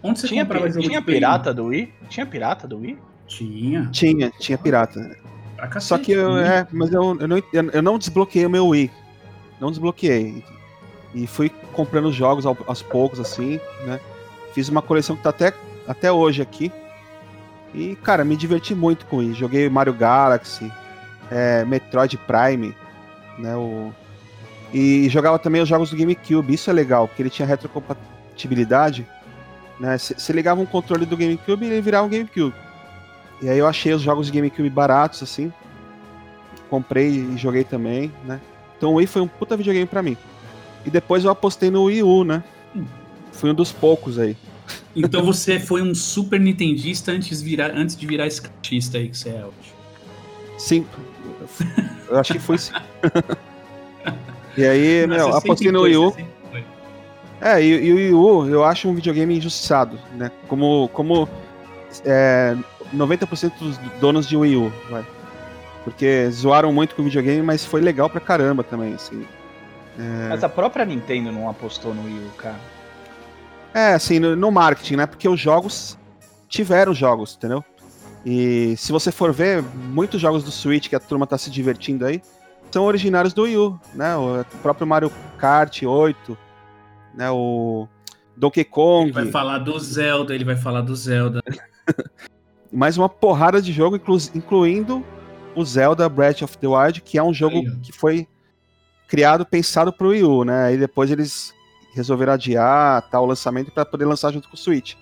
Speaker 3: Onde você
Speaker 4: Tinha,
Speaker 3: comprava jogo
Speaker 4: tinha pirata do Wii? Tinha pirata do Wii?
Speaker 3: Tinha.
Speaker 5: Tinha, tinha pirata.
Speaker 3: Pra cacete,
Speaker 5: Só que eu,
Speaker 3: tinha.
Speaker 5: é, mas eu, eu, não, eu não desbloqueei o meu Wii. Não desbloqueei. E fui comprando jogos ao- aos poucos, assim, né? Fiz uma coleção que tá até, até hoje aqui. E, cara, me diverti muito com isso. Joguei Mario Galaxy, é, Metroid Prime, né? O... E jogava também os jogos do GameCube. Isso é legal, porque ele tinha retrocompatibilidade. Né? Você ligava um controle do GameCube e ele virava um GameCube. E aí eu achei os jogos de GameCube baratos, assim. Comprei e joguei também, né? Então o Wii foi um puta videogame pra mim. E depois eu apostei no Wii U, né? Fui um dos poucos aí.
Speaker 3: Então você foi um super nintendista antes, virar, antes de virar skatista aí que você é hoje.
Speaker 5: Sim. Eu acho que foi sim. E aí,
Speaker 3: Mas
Speaker 5: meu, apostei no Wii U. É, e, e o Wii U eu acho um videogame injustiçado, né? Como, como é, 90% dos donos de Wii U, vai. Porque zoaram muito com o videogame, mas foi legal pra caramba também, assim.
Speaker 4: Mas a própria Nintendo não apostou no Wii U, cara.
Speaker 5: É, assim, no, no marketing, né? Porque os jogos tiveram jogos, entendeu? E se você for ver, muitos jogos do Switch que a turma tá se divertindo aí são originários do Wii U, né? O próprio Mario Kart 8, né? O Donkey Kong,
Speaker 3: Ele vai falar do Zelda, ele vai falar do Zelda.
Speaker 5: mais uma porrada de jogo, inclu- incluindo o Zelda Breath of the Wild, que é um jogo
Speaker 3: Aí,
Speaker 5: que foi criado, pensado pro Wii U, né? Aí depois eles resolveram adiar tal, o lançamento para poder lançar junto com o Switch.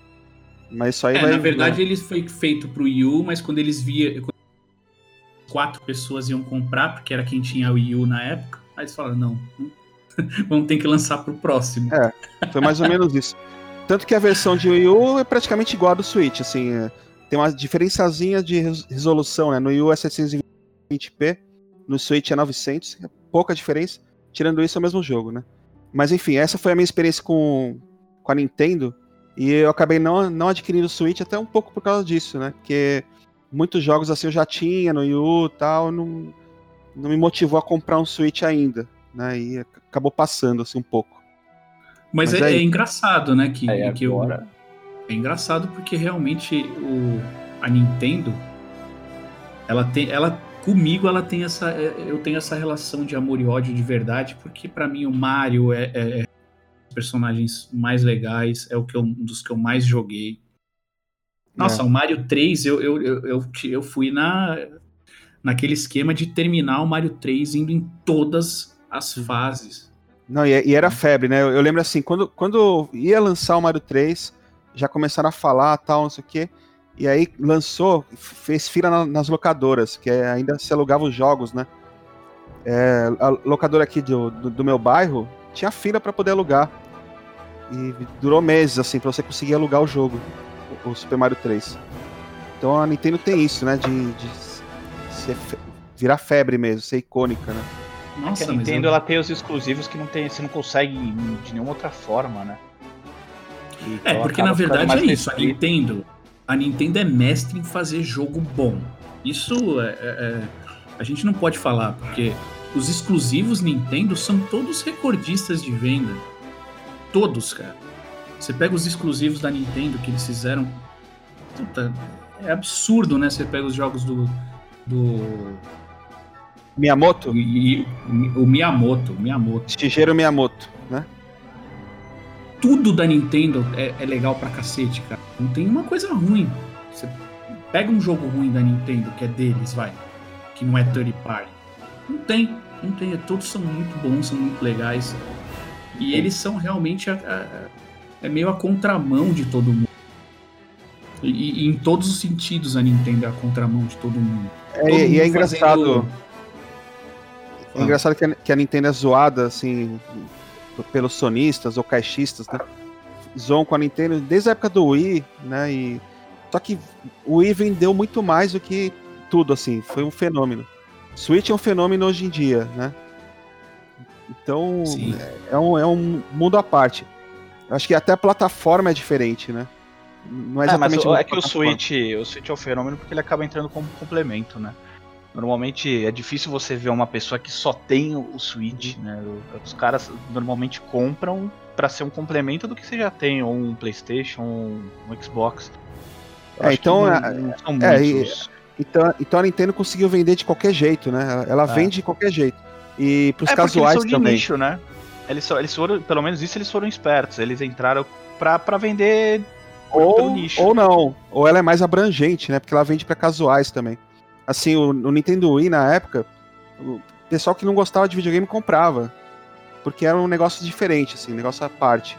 Speaker 5: Mas isso aí
Speaker 3: É,
Speaker 5: vai.
Speaker 3: na verdade, ele foi feito pro Wii U, mas quando eles via quando quatro pessoas iam comprar, porque era quem tinha o Wii U na época, aí eles falaram, não, vamos ter que lançar pro próximo.
Speaker 5: É. Foi mais ou menos isso. tanto que a versão de Wii U é praticamente igual a do Switch, assim, é, tem uma diferençazinha de res- resolução, né? No Wii U é 720p, no Switch é 900, é pouca diferença. Tirando isso, é o mesmo jogo, né? Mas enfim, essa foi a minha experiência com, com a Nintendo. E eu acabei não, não adquirindo o Switch até um pouco por causa disso, né? Porque muitos jogos assim eu já tinha no Wii U e tal, não, não me motivou a comprar um Switch ainda, né? E ac- acabou passando assim um pouco.
Speaker 3: Mas,
Speaker 5: Mas
Speaker 3: é, é engraçado, né? Que,
Speaker 4: Aí
Speaker 3: que o-
Speaker 4: agora.
Speaker 3: É engraçado porque realmente o, a Nintendo, ela tem, ela comigo ela tem essa, é, eu tenho essa relação de amor e ódio de verdade, porque pra mim o Mario é, é, é os personagens mais legais, é o que eu- um dos que eu mais joguei. Nossa, o Mario 3, eu, eu, eu, eu, eu fui na, naquele esquema de terminar o Mario 3 indo em todas as fases.
Speaker 5: Não, e, e era febre, né? Eu, eu lembro assim, quando, quando ia lançar o Mario 3, já começaram a falar tal, não sei o quê. E aí lançou, fez fila na- nas locadoras, que é- ainda se alugava os jogos, né? É, a locadora aqui do, do, do meu bairro tinha fila para poder alugar. E durou meses, assim, pra você conseguir alugar o jogo, o, o Super Mario 3. Então a Nintendo tem isso, né? De, de ser fe- virar febre mesmo, ser icônica, né?
Speaker 3: Nossa,
Speaker 4: Que a Nintendo
Speaker 3: eu-
Speaker 4: ela tem os exclusivos que não tem, você não consegue de nenhuma outra forma, né?
Speaker 3: É,
Speaker 4: Então
Speaker 3: porque na verdade é isso. A. Nintendo, a Nintendo é mestre em fazer jogo bom. Isso é, é- é- a gente não pode falar, porque os exclusivos Nintendo são todos recordistas de venda. Todos, cara. Você pega os exclusivos da Nintendo que eles fizeram. Puta, é absurdo, né? Você pega os jogos do. do
Speaker 5: Miyamoto,
Speaker 3: e- e- o Miyamoto, o Miyamoto.
Speaker 5: Shigeru Miyamoto?
Speaker 3: Tudo da Nintendo é, é legal pra cacete, cara. Não tem uma coisa ruim. Você pega um jogo ruim da Nintendo, que é deles, vai, que não é third party. Não tem, não tem. Todos são muito bons, são muito legais. E eles são realmente a- a- é meio a contramão de todo mundo. E, e em todos os sentidos a Nintendo é a contramão de todo mundo.
Speaker 5: É,
Speaker 3: Todo
Speaker 5: e
Speaker 3: mundo
Speaker 5: é engraçado.
Speaker 3: fazendo-
Speaker 5: É engraçado que a, que a Nintendo é zoada, assim, pelos sonistas ou caixistas, né? Zoam com a Nintendo desde a época do Wii, né? E... Só que o Wii vendeu muito mais do que tudo, assim, foi um fenômeno. Switch é um fenômeno hoje em dia, né? Então,
Speaker 3: Sim.
Speaker 5: é um, é um mundo à parte. Eu acho que até a plataforma é diferente, né? Não é
Speaker 4: É, mas
Speaker 5: exatamente.
Speaker 4: o-
Speaker 5: uma
Speaker 4: é que o. Switch, o Switch é um fenômeno porque ele acaba entrando como complemento, né? Normalmente é difícil você ver uma pessoa que só tem o Switch, né? Os caras normalmente compram pra ser um complemento do que você já tem, ou um PlayStation, um, Xbox.
Speaker 5: É, então,
Speaker 4: não,
Speaker 5: é-
Speaker 4: não
Speaker 5: é,
Speaker 4: muitos.
Speaker 5: Então, então a Nintendo conseguiu vender de qualquer jeito, né? Ela-
Speaker 4: É.
Speaker 5: vende de qualquer jeito. E pros
Speaker 4: é porque eles
Speaker 5: casuais
Speaker 4: são de
Speaker 5: também.
Speaker 4: nicho, né? Eles, só- eles foram, pelo menos isso eles foram espertos. Eles entraram pra, pra vender
Speaker 5: Ou,
Speaker 4: nicho.
Speaker 5: ou não, ou ela é mais abrangente, né? Porque ela vende pra casuais também. Assim, o, o Nintendo Wii na época, o pessoal que não gostava de videogame comprava. Porque era um negócio diferente, assim, um negócio à parte.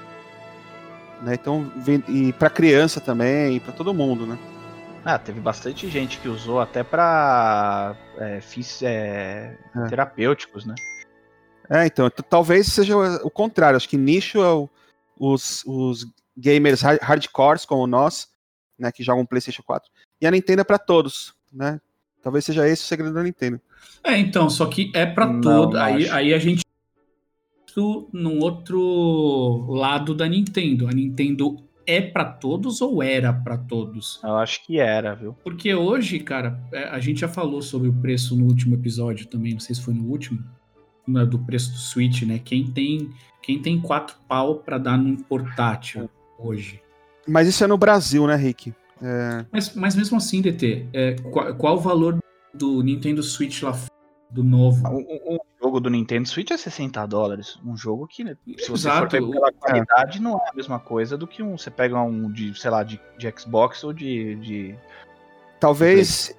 Speaker 5: Né? Então, e pra criança também, e pra todo mundo, né?
Speaker 4: Ah, teve bastante gente que usou até pra é, fins é,
Speaker 5: É.
Speaker 4: terapêuticos, né?
Speaker 5: É, então, talvez seja o contrário. Acho que nicho é o- os, os gamers hard- hardcores como nós, né, que jogam PlayStation 4. E a Nintendo é pra todos, né? Talvez seja esse o segredo da Nintendo.
Speaker 3: É, então, só que é pra
Speaker 4: Não,
Speaker 3: todo. Aí,
Speaker 4: acho.
Speaker 3: aí a gente num outro lado da Nintendo. A Nintendo é pra todos ou era pra todos?
Speaker 4: Eu acho que era, viu?
Speaker 3: Porque hoje, cara, é, a gente já falou sobre o preço no último episódio também, não sei se foi no último, né, do preço do Switch, né? Quem tem, quem tem quatro pau pra dar num portátil hoje.
Speaker 5: Mas isso é no Brasil, né, Rick?
Speaker 3: Mas, mas mesmo assim, DT, é, qual, qual o valor do Nintendo Switch lá fora, do novo?
Speaker 4: Um, jogo do Nintendo Switch é 60 dólares. Um jogo que, né, se você for
Speaker 3: Exato.
Speaker 4: ver pela qualidade, não é a mesma coisa do que um. Você pega um de, sei lá, de, de Xbox ou de. de...
Speaker 5: Talvez.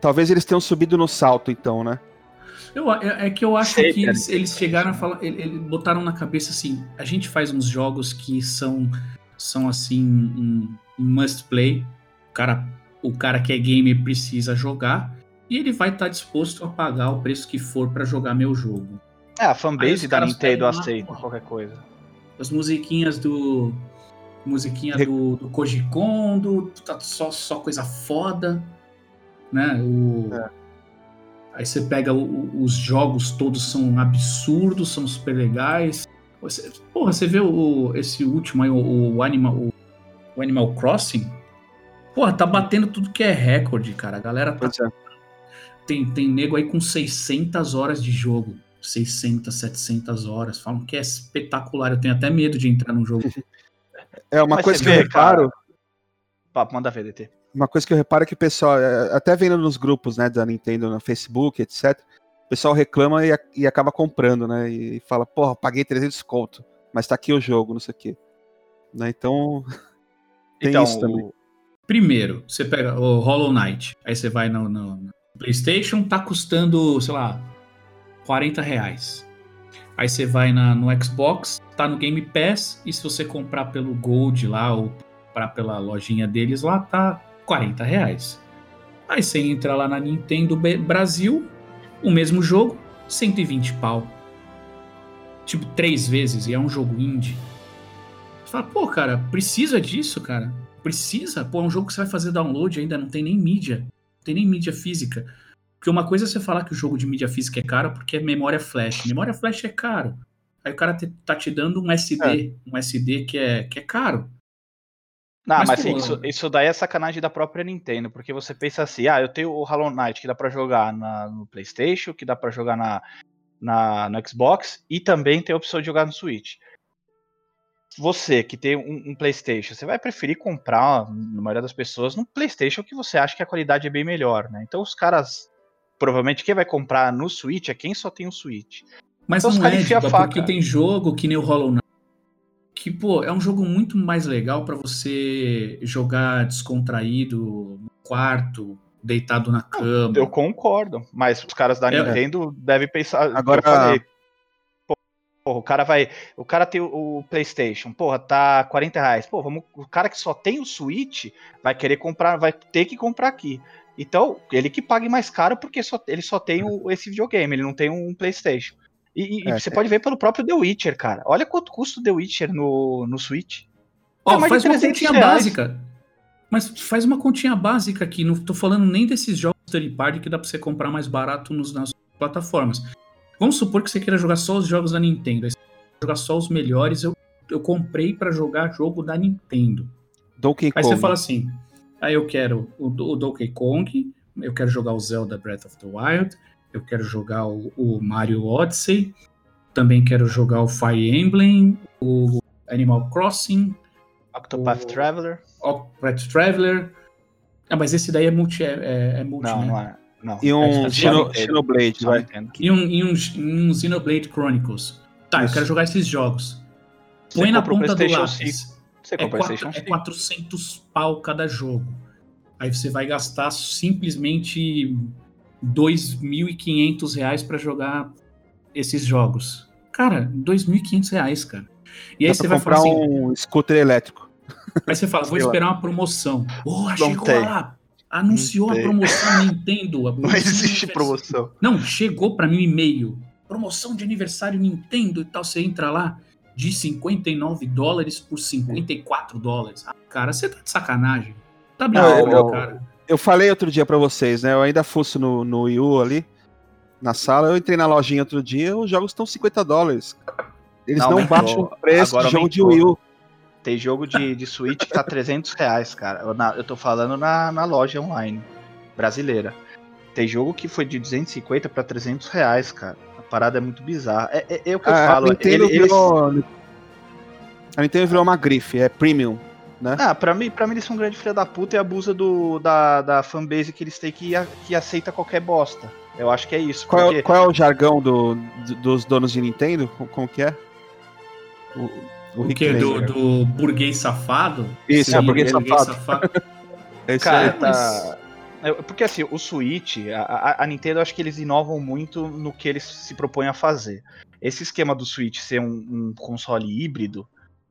Speaker 5: Talvez eles tenham subido no salto, então, né?
Speaker 3: Eu, é, é que eu acho
Speaker 4: Sei,
Speaker 3: que
Speaker 4: cara.
Speaker 3: eles, eles chegaram a falar, ele- ele- botaram na cabeça assim, a gente faz uns jogos que são, são assim, um, um must play, o cara, o cara que é gamer precisa jogar, e ele vai estar disposto a pagar o preço que for pra jogar meu jogo.
Speaker 4: É, a fanbase da Nintendo aceita qualquer coisa.
Speaker 3: As musiquinhas do musiquinha do, do Koji Kondo, tá só, só coisa foda, né? O,
Speaker 5: É.
Speaker 3: Aí você pega o- os jogos todos são absurdos, são super legais. Você, porra, você vê o, esse último aí, o, o Animal, o, o Animal Crossing? Porra, tá batendo tudo que é recorde, cara. A galera tá
Speaker 5: é.
Speaker 3: tem, tem nego aí com 600 horas de jogo. 600, 700 horas. Falam que é espetacular. Eu tenho até medo de entrar num jogo.
Speaker 5: É uma
Speaker 4: Mas
Speaker 5: coisa que eu reparo.
Speaker 4: cara. Papo, manda ver, DT.
Speaker 5: Uma coisa que eu reparo é que o pessoal, é, até vendo nos grupos, né, da Nintendo no Facebook, etc. O pessoal reclama e, e acaba comprando, né? E fala, porra, paguei 300 conto, mas tá aqui o jogo, não sei o quê. Né, então, Tem
Speaker 4: então,
Speaker 5: isso também.
Speaker 4: o-
Speaker 3: Primeiro, você pega o Hollow Knight. Aí você vai no, no- PlayStation, tá custando, sei lá, 40 reais. Aí você vai na, no Xbox, tá no Game Pass. E se você comprar pelo Gold lá ou comprar pela lojinha deles lá, tá 40 reais. Aí você entra lá na Nintendo Brasil, o mesmo jogo, 120 pau. Tipo, três vezes, e é um jogo indie. Você fala, pô, cara, precisa disso, cara? Precisa? Pô, é um jogo que você vai fazer download ainda, não tem nem mídia. Não tem nem mídia física. Porque uma coisa é você falar que o jogo de mídia física é caro porque é memória flash. Memória flash é caro. Aí o cara te- tá te dando um SD, um SD que é, que é caro.
Speaker 4: Não,
Speaker 3: Mas,
Speaker 4: mas, assim, isso, isso daí é sacanagem da própria Nintendo, porque você pensa assim, ah, eu tenho o Hollow Knight que dá pra jogar na- no PlayStation, que dá pra jogar na, na, no Xbox, e também tem a opção de jogar no Switch. Você que tem um, um PlayStation, você vai preferir comprar, na maioria das pessoas, no PlayStation que você acha que a qualidade é bem melhor, né? Então os caras, provavelmente quem vai comprar no Switch é quem só tem o Switch.
Speaker 3: Mas
Speaker 4: Então os
Speaker 3: não
Speaker 4: caras
Speaker 3: é,
Speaker 4: enfiam a
Speaker 3: Diba, porque
Speaker 4: faca.
Speaker 3: tem jogo que nem o Hollow Knight, que, pô, é um jogo muito mais legal pra você jogar descontraído, no quarto, deitado na cama.
Speaker 4: Eu concordo, mas os caras da
Speaker 3: É.
Speaker 4: Nintendo devem pensar.
Speaker 5: Agora-
Speaker 4: falei, porra, o cara vai. O cara tem o, o PlayStation, porra, tá 40 reais. Pô, vamos, o cara que só tem o Switch vai querer comprar, vai ter que comprar aqui. Então, ele que pague mais caro porque só, ele só tem o- esse videogame, ele não tem um PlayStation. E, e- e
Speaker 5: É,
Speaker 4: você pode ver pelo próprio The Witcher, cara. Olha quanto custa o The Witcher no, no Switch.
Speaker 3: Ó,
Speaker 4: É de
Speaker 3: faz uma
Speaker 4: 300
Speaker 3: continha
Speaker 4: reais.
Speaker 3: básica. Mas faz uma continha básica aqui. Não tô falando nem desses jogos third party que dá pra você comprar mais barato nos, nas plataformas. Vamos supor que você queira jogar só os jogos da Nintendo. Aí você jogar só os melhores. Eu, eu comprei pra jogar jogo da Nintendo.
Speaker 5: Donkey
Speaker 3: Aí
Speaker 5: Kong.
Speaker 3: você fala assim: aí eu quero o, o Donkey Kong, eu quero jogar o Zelda Breath of the Wild, eu quero jogar o, o Mario Odyssey, também quero jogar o Fire Emblem, o Animal Crossing,
Speaker 4: Octopath
Speaker 3: O-
Speaker 4: Traveler.
Speaker 3: Octopath Traveler. Ah, mas esse daí é multi, é, é- é multi
Speaker 4: Não,
Speaker 3: né?
Speaker 4: não é. Não.
Speaker 5: E um
Speaker 4: É.
Speaker 5: Xenoblade,
Speaker 4: Só
Speaker 5: vai.
Speaker 3: E um, e um, e um Xenoblade Chronicles. Tá,
Speaker 5: Isso.
Speaker 3: eu quero jogar esses jogos. Põe na ponta do lápis.
Speaker 4: 5. Você
Speaker 3: É, quatro- é
Speaker 4: 5.
Speaker 3: 400 pau cada jogo. Aí você vai gastar simplesmente 2.500 reais pra jogar esses jogos. Cara, 2.500 reais, cara. E aí
Speaker 5: Dá
Speaker 3: você
Speaker 5: pra
Speaker 3: vai falar
Speaker 5: comprar
Speaker 3: assim,
Speaker 5: um scooter elétrico.
Speaker 3: aí você fala, vou esperar uma promoção. Oh,
Speaker 4: Não
Speaker 3: chegou
Speaker 4: tem.
Speaker 3: lá, anunciou
Speaker 4: Não
Speaker 3: a promoção Nintendo. a
Speaker 4: Não
Speaker 3: promoção de
Speaker 4: existe promoção.
Speaker 3: Não, chegou pra mim um e-mail. Promoção de aniversário Nintendo e tal. Você entra lá de 59 dólares por 54 dólares. Ah, cara, você tá de sacanagem. Tá
Speaker 5: Não,
Speaker 3: brincando, cara.
Speaker 5: Eu falei outro dia pra vocês, né? Eu ainda fuço no, no Wii U ali, na sala. Eu entrei na lojinha outro dia, os jogos estão 50 dólares. Eles
Speaker 4: Não,
Speaker 5: não, baixam o preço
Speaker 4: Agora
Speaker 5: de jogo de
Speaker 4: aumentou.
Speaker 5: Wii U.
Speaker 4: Tem jogo de, de Switch que tá 300 reais, cara. Eu, na- eu tô falando na, na loja online brasileira. Tem jogo que foi de 250 pra 300 reais, cara. A parada é muito bizarra. É, é- é o que eu
Speaker 5: Ah,
Speaker 4: falo.
Speaker 5: a Nintendo
Speaker 4: ele- eles-
Speaker 5: virou. A Nintendo virou uma grife, é premium.
Speaker 4: Ah, pra mim, pra mim eles são um grande filha da puta e abusa do, da, da fanbase que eles têm que, que aceita qualquer bosta. Eu acho que é isso.
Speaker 5: Qual, é,
Speaker 4: porque-
Speaker 5: o- qual é o jargão do, do- dos donos de Nintendo? Co- Como que é? O,
Speaker 3: O
Speaker 5: Rick
Speaker 3: que? Do, do burguês safado?
Speaker 5: Isso,
Speaker 3: Sim,
Speaker 5: é, burguês
Speaker 3: safado.
Speaker 5: É isso
Speaker 4: Cara,
Speaker 5: aí.
Speaker 3: É, mas-
Speaker 4: tá. Porque assim, o Switch, a, a- Nintendo, eu acho que eles inovam muito no que eles se propõem a fazer. Esse esquema do Switch ser um, um console híbrido,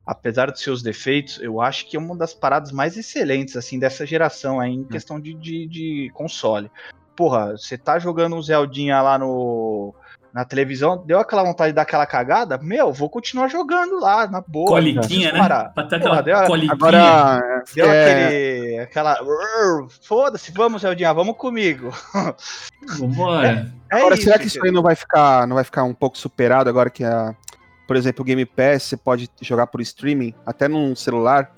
Speaker 4: apesar dos seus defeitos, eu acho que é uma das paradas mais excelentes assim dessa geração aí, em questão de, de, de console. Porra, você tá jogando um Zeldinha lá no, na televisão, deu aquela vontade de dar aquela cagada, meu, vou continuar jogando lá, na boa.
Speaker 3: Coliquinha, né?
Speaker 4: parar.
Speaker 3: Pra ter
Speaker 4: Porra, deu-
Speaker 3: coliquinha.
Speaker 5: Agora,
Speaker 4: Deu
Speaker 5: é,
Speaker 4: aquele. aquela. Foda-se, vamos, Zeldinha, vamos comigo.
Speaker 3: Vambora.
Speaker 4: É
Speaker 5: agora será que isso aí não vai ficar, não vai ficar um pouco superado agora que a, por exemplo, o Game Pass você pode jogar por streaming até num celular?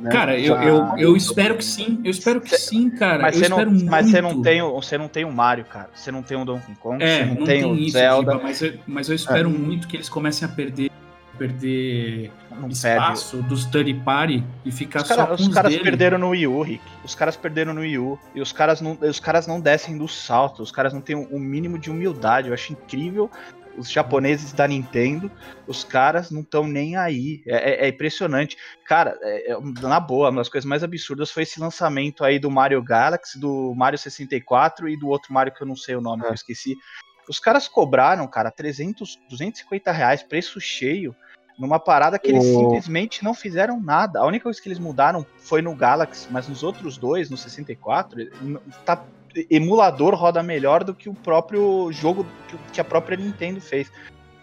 Speaker 5: né?
Speaker 3: Cara, eu,
Speaker 5: Já-
Speaker 3: eu, eu espero que sim. Eu espero que sim, cara.
Speaker 4: Mas você, não, mas você não tem o, você não tem o Mario, cara. Você não tem o Donkey Kong,
Speaker 3: É,
Speaker 4: você
Speaker 3: não,
Speaker 4: não,
Speaker 3: tem,
Speaker 4: tem, o
Speaker 3: isso,
Speaker 4: Zelda.
Speaker 3: Giba, mas, eu, mas eu espero muito que eles comecem a perder, perder
Speaker 4: Não perde.
Speaker 3: espaço dos third party e ficar
Speaker 4: Os,
Speaker 3: só
Speaker 4: cara-
Speaker 3: com
Speaker 4: os
Speaker 3: os
Speaker 4: caras
Speaker 3: dele.
Speaker 4: perderam no Wii U, Rick. Os caras perderam no Wii U. E os caras não, os caras não descem do salto. Os caras não têm o mínimo de humildade. Eu acho incrível. Os japoneses da Nintendo, os caras não estão nem aí. É, é- é impressionante. Cara, é- é- na boa, uma das coisas mais absurdas foi esse lançamento aí do Mario Galaxy, do Mario 64 e do outro Mario que eu não sei o nome,
Speaker 5: É.
Speaker 4: que eu esqueci. Os caras cobraram, cara, 300, 250 reais, preço cheio, numa parada que eles
Speaker 5: O-
Speaker 4: simplesmente não fizeram nada. A única coisa que eles mudaram foi no Galaxy, mas nos outros dois, no 64, n- tá, emulador roda melhor do que o próprio jogo que- a própria Nintendo fez.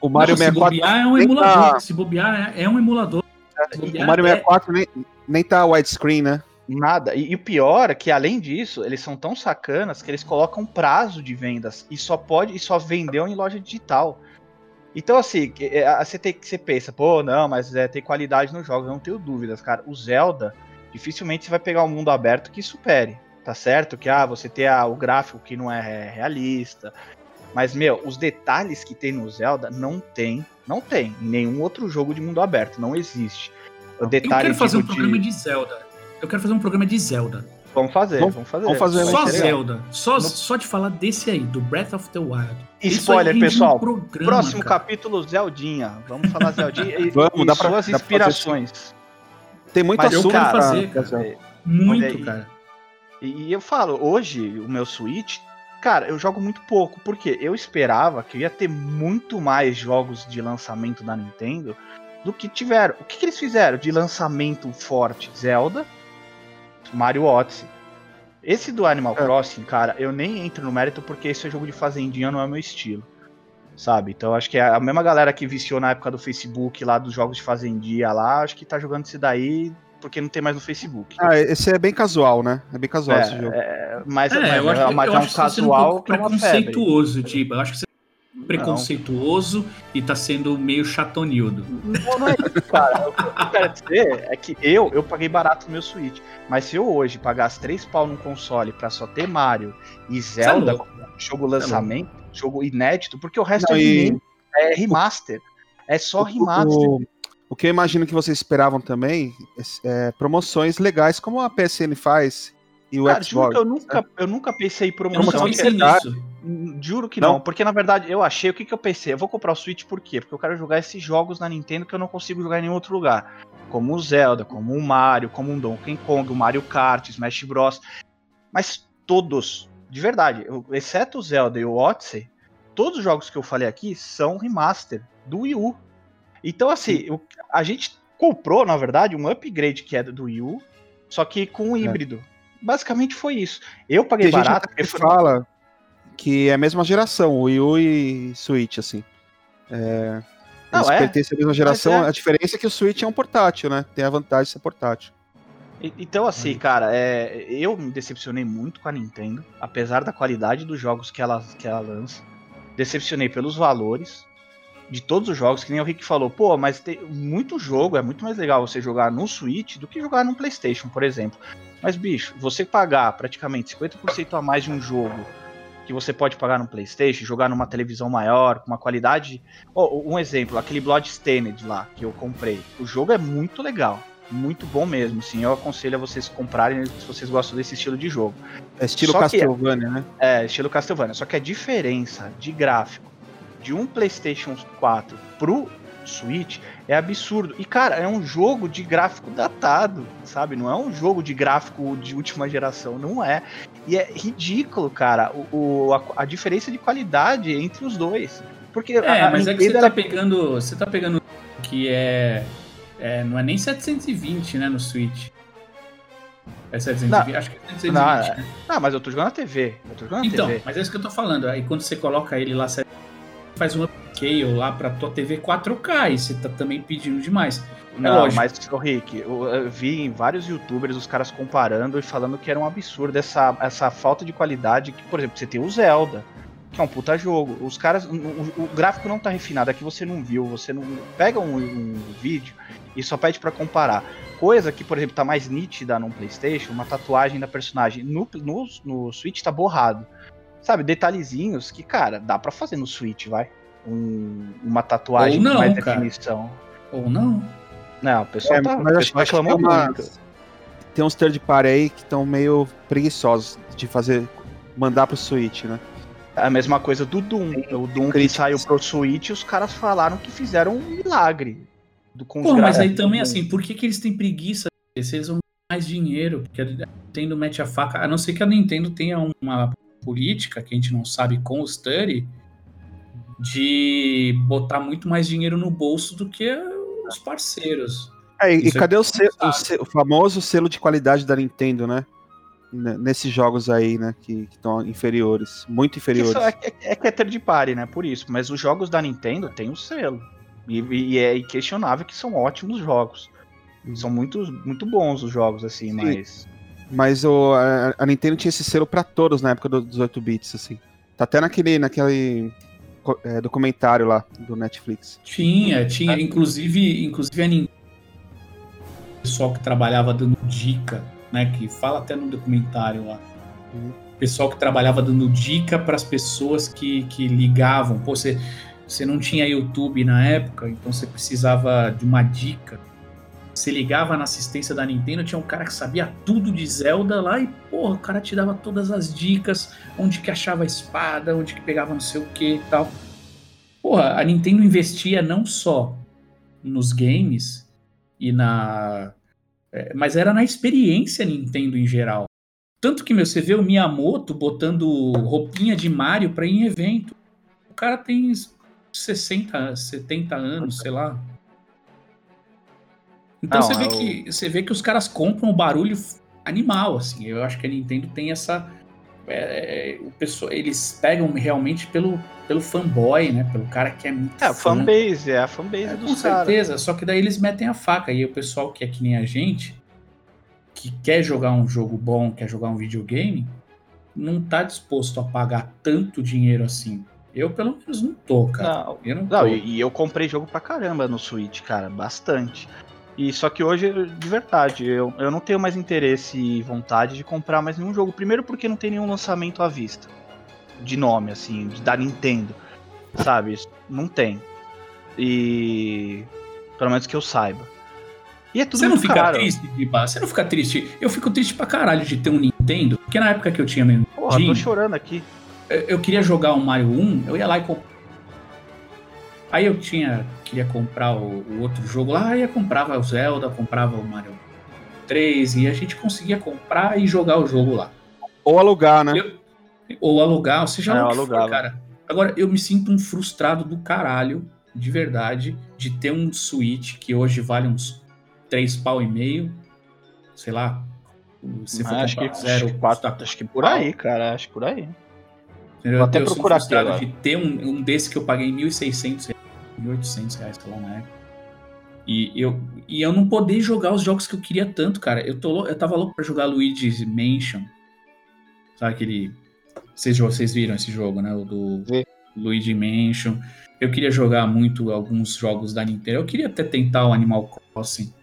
Speaker 5: O Mario
Speaker 3: se
Speaker 5: 64,
Speaker 3: bobear é um
Speaker 5: nem
Speaker 3: emulador.
Speaker 5: tá-
Speaker 3: Se bobear é, é um emulador. Se
Speaker 5: o Mario
Speaker 3: é-
Speaker 5: 64 nem, nem tá widescreen, né?
Speaker 4: Nada. E, e o pior é que, além disso, eles são tão sacanas que eles colocam prazo de vendas e só pode e só vendeu em loja digital. Então, assim, é, você, tem, você pensa, pô, não, mas é, tem qualidade nos jogos, eu não tenho dúvidas, cara. O Zelda, dificilmente você vai pegar um mundo aberto que supere. Tá certo? Que ah, você tem ah, o gráfico que não é realista. Mas, meu, os detalhes que tem no Zelda não tem. Não tem em nenhum outro jogo de mundo aberto. Não existe. O
Speaker 3: Eu
Speaker 4: detalhe
Speaker 3: quero fazer um
Speaker 4: tipo,
Speaker 3: programa de Zelda. Eu quero fazer um programa de Zelda.
Speaker 4: Vamos fazer,
Speaker 5: Vamos-
Speaker 4: vamos fazer.
Speaker 5: vamos fazer,
Speaker 3: Só. Zelda. Só, só de falar desse aí, do Breath of the Wild.
Speaker 4: Spoiler, pessoal.
Speaker 3: Um programa,
Speaker 4: Próximo
Speaker 3: cara.
Speaker 4: capítulo, Zeldinha. Vamos falar Zeldinha e,
Speaker 5: Vamos,
Speaker 4: e
Speaker 5: dá pra-
Speaker 4: suas
Speaker 5: dá pra fazer
Speaker 4: inspirações.
Speaker 5: Tem muito
Speaker 4: Mas eu
Speaker 5: assunto
Speaker 3: quero
Speaker 5: pra-
Speaker 3: fazer, cara. Muito, cara.
Speaker 4: E, eu falo, hoje, o meu Switch, cara, eu jogo muito pouco, porque eu esperava que eu ia ter muito mais jogos de lançamento da Nintendo do que tiveram. O que, que eles fizeram de lançamento forte? Zelda, Mario Odyssey. Esse do Animal
Speaker 5: É.
Speaker 4: Crossing, cara, eu nem entro no mérito porque esse é jogo de fazendinha, não é meu estilo. Sabe? Então acho que é a mesma galera que viciou na época do Facebook lá dos jogos de fazendinha lá, acho que tá jogando esse daí porque não tem mais no Facebook.
Speaker 5: Ah, esse é bem casual, né? É bem casual esse jogo.
Speaker 4: É, mas,
Speaker 3: É,
Speaker 4: mas,
Speaker 3: eu acho, que-
Speaker 4: mas
Speaker 3: eu
Speaker 4: é
Speaker 3: acho
Speaker 4: um
Speaker 3: que você tá sendo um
Speaker 4: casual
Speaker 3: pouco
Speaker 4: que é uma febre.
Speaker 3: preconceituoso, Diba. Eu acho que você é preconceituoso e tá sendo meio chatonildo.
Speaker 4: Não, não é isso, cara. O que eu quero dizer é que eu, eu paguei barato no meu Switch. Mas se eu hoje pagasse 3 pau num console pra só ter Mario e Zelda,
Speaker 3: louco.
Speaker 4: como jogo lançamento, jogo inédito, porque o resto
Speaker 5: Não,
Speaker 4: é,
Speaker 5: e-
Speaker 4: é remaster. É só remaster.
Speaker 5: O, o que eu imagino que vocês esperavam também é, é promoções legais, como a PSN faz e o
Speaker 4: Cara, juro
Speaker 5: Xbox.
Speaker 4: que eu nunca, eu nunca pensei em
Speaker 3: Eu
Speaker 4: promoção.
Speaker 3: nunca
Speaker 5: Promoção
Speaker 3: nisso.
Speaker 4: Hum, Juro que
Speaker 5: Não?
Speaker 4: não? porque na verdade eu achei, o que que eu pensei? Eu vou comprar o Switch por quê? Porque eu quero jogar esses jogos na Nintendo que eu não consigo jogar em nenhum outro lugar. Como o Zelda, como o Mario, como o Donkey Kong, o Mario Kart, Smash Bros. Mas todos, de verdade, eu- exceto o Zelda e o Odyssey, todos os jogos que eu falei aqui são remaster do Wii U. Então assim, o- a gente comprou, na verdade, um upgrade que é do Wii U, só que com um híbrido. Basicamente foi isso. Eu paguei
Speaker 5: É. Tem gente
Speaker 4: barato porque foi-
Speaker 5: fala que é a mesma geração, o Wii U e Switch, assim. É,
Speaker 4: Não,
Speaker 5: eles
Speaker 4: é.
Speaker 5: pertencem à mesma geração,
Speaker 4: é.
Speaker 5: a diferença é que o Switch é um portátil, né? Tem a vantagem de ser portátil.
Speaker 4: Então, assim, cara, é, eu me decepcionei muito com a Nintendo, apesar da qualidade dos jogos que ela, que ela lança. Decepcionei pelos valores de todos os jogos, que nem o Rick falou, pô, mas tem muito jogo, é muito mais legal você jogar no Switch do que jogar no PlayStation, por exemplo. Mas, bicho, você pagar praticamente 50% a mais de um jogo que você pode pagar no PlayStation, jogar numa televisão maior, com uma qualidade. Ó, um exemplo, aquele Bloodstained lá que eu comprei. O jogo é muito legal. Muito bom mesmo, sim. Eu aconselho a vocês comprarem se vocês gostam desse estilo de jogo.
Speaker 5: É estilo
Speaker 4: Só que-
Speaker 5: Castlevania, né?
Speaker 4: É, estilo Castlevania. Só que a diferença de gráfico de um PlayStation 4 pro Switch é absurdo. E, cara, é um jogo de gráfico datado, sabe? Não é um jogo de gráfico de última geração, não é. E é ridículo, cara, o, o- a, a diferença de qualidade entre os dois. Porque
Speaker 3: É,
Speaker 4: a, a
Speaker 3: mas é que você
Speaker 4: Nintendo,
Speaker 3: tá
Speaker 4: ela-
Speaker 3: pegando. Você tá pegando que é, é. Não é nem 720, né, no Switch. É 720? Acho que é 720.
Speaker 4: Não,
Speaker 3: né?
Speaker 4: Ah, mas eu tô jogando na TV. Eu tô jogando
Speaker 3: Então,
Speaker 4: TV.
Speaker 3: mas é isso que eu tô falando. Aí quando você coloca ele lá faz um upscale lá pra tua TV 4K e você tá também pedindo demais.
Speaker 4: Não,
Speaker 3: lógico.
Speaker 4: mas, ô, Rick, eu, vi em vários youtubers os caras comparando e falando que era um absurdo essa, essa falta de qualidade. Que, por exemplo, você tem o Zelda, que é um puta jogo. Os caras. O, o- o gráfico não tá refinado, aqui você não viu, você não. Pega um, um vídeo e só pede pra comparar. Coisa que, por exemplo, tá mais nítida no PlayStation, uma tatuagem da personagem. No, no, no Switch tá borrado. Sabe, detalhezinhos que, cara, dá pra fazer no Switch, vai. Um- uma tatuagem
Speaker 3: não,
Speaker 4: com mais
Speaker 3: cara.
Speaker 4: definição.
Speaker 3: Ou não.
Speaker 4: Não, o pessoal
Speaker 5: É,
Speaker 4: tá.
Speaker 5: mas acho, uma-
Speaker 4: muito.
Speaker 5: tem uns third party aí que estão meio preguiçosos de fazer. mandar pro Switch, né?
Speaker 4: É a mesma coisa do Doom. O Doom que saiu pro Switch, os caras falaram que fizeram um milagre. Do
Speaker 3: Pô, mas aí também, assim, por que, que eles têm preguiça? Se eles vão mais dinheiro, porque a Nintendo mete a faca, a não ser que a Nintendo tenha uma política que a gente não sabe com o Study de botar muito mais dinheiro no bolso do que os parceiros.
Speaker 5: É, e, e
Speaker 3: é
Speaker 5: cadê o, se- o
Speaker 3: sabe.
Speaker 5: se- o famoso selo de qualidade da Nintendo, né? N- Nesses jogos aí, né? Que estão inferiores. Muito inferiores.
Speaker 4: Isso é, é, é que é third party, né? Por isso. Mas os jogos da Nintendo têm o selo. E, e é inquestionável que são ótimos jogos. São muito, muito bons os jogos, assim, mas.
Speaker 5: Mas o, a, a Nintendo tinha esse selo pra todos na época do- dos 8 bits, assim. Tá até naquele, naquele é, documentário lá do Netflix.
Speaker 3: Tinha, tinha. Inclusive, inclusive a Nintendo, o pessoal que trabalhava dando dica, né? Que fala até no documentário lá.
Speaker 5: Uhum.
Speaker 3: O pessoal que trabalhava dando dica para as pessoas que, que ligavam. Pô, você, você não tinha YouTube na época, então você precisava de uma dica. Você ligava na assistência da Nintendo, tinha um cara que sabia tudo de Zelda lá e, porra, o cara te dava todas as dicas, onde que achava a espada, onde que pegava não sei o que e tal. Porra, a Nintendo investia não só nos games e na. é, mas era na experiência Nintendo em geral. Tanto que, meu, você vê o Miyamoto botando roupinha de Mario pra ir em evento. O cara tem 60, 70 anos, sei lá. Então
Speaker 4: Não,
Speaker 3: você, vê
Speaker 4: é o-
Speaker 3: que, você vê que os caras compram o barulho animal, assim. Eu acho que a Nintendo tem essa. é, o pessoal, eles pegam realmente pelo, pelo fanboy, né? Pelo cara que é muito
Speaker 4: É,
Speaker 3: fã.
Speaker 4: fanbase, é a fanbase
Speaker 3: É, com
Speaker 4: dos caras.
Speaker 3: certeza, só que daí eles metem a faca. E o pessoal que é que nem a gente, que quer jogar um jogo bom, quer jogar um videogame, não tá disposto a pagar tanto dinheiro assim. Eu, pelo menos, não tô, cara.
Speaker 4: Não,
Speaker 3: Eu não.
Speaker 4: Não, e, e eu comprei jogo pra caramba no Switch, cara, bastante. E só que hoje, de verdade, eu, eu não tenho mais interesse e vontade de comprar mais nenhum jogo. Primeiro porque não tem nenhum lançamento à vista. De nome, assim, da Nintendo. Sabe? Não tem. E. Pelo menos que eu saiba. E é tudo
Speaker 3: Você não fica
Speaker 4: caro.
Speaker 3: triste, Giba? Você não fica triste? Eu fico triste pra caralho de ter um Nintendo, porque na época que eu tinha meu
Speaker 4: Porra, tô
Speaker 3: Nintendo,
Speaker 4: chorando aqui.
Speaker 3: eu eu queria jogar o Mario 1, eu ia lá e comprava. Aí eu tinha, queria comprar o, o outro jogo lá, aí eu comprava o Zelda, comprava o Mario 3, e a gente conseguia comprar e jogar o jogo lá.
Speaker 5: Ou alugar, né?
Speaker 3: Eu- Ou alugar, ou seja,
Speaker 4: É, alugava.
Speaker 3: cara. Agora, eu me sinto um frustrado do caralho, de verdade, de ter um Switch que hoje vale uns 3 pau e meio, sei lá, se for
Speaker 4: acho, que,
Speaker 3: zero,
Speaker 4: quatro, acho que por aí, cara. Acho que por aí.
Speaker 3: Eu,
Speaker 4: Vou até
Speaker 3: eu sou
Speaker 4: procurar aqui
Speaker 3: frustrado
Speaker 4: agora.
Speaker 3: de ter um, um desse que eu paguei 1.600 reais, 1.800 reais, sei lá, na época. E eu, e eu não poder jogar os jogos que eu queria tanto, cara. Eu, tô, eu tava louco pra jogar Luigi's Mansion. Sabe aquele... Vocês, vocês viram esse jogo, né? O do
Speaker 5: Vi.
Speaker 3: Luigi Mansion. Eu queria jogar muito alguns jogos da Nintendo. Eu queria até tentar o Animal Crossing.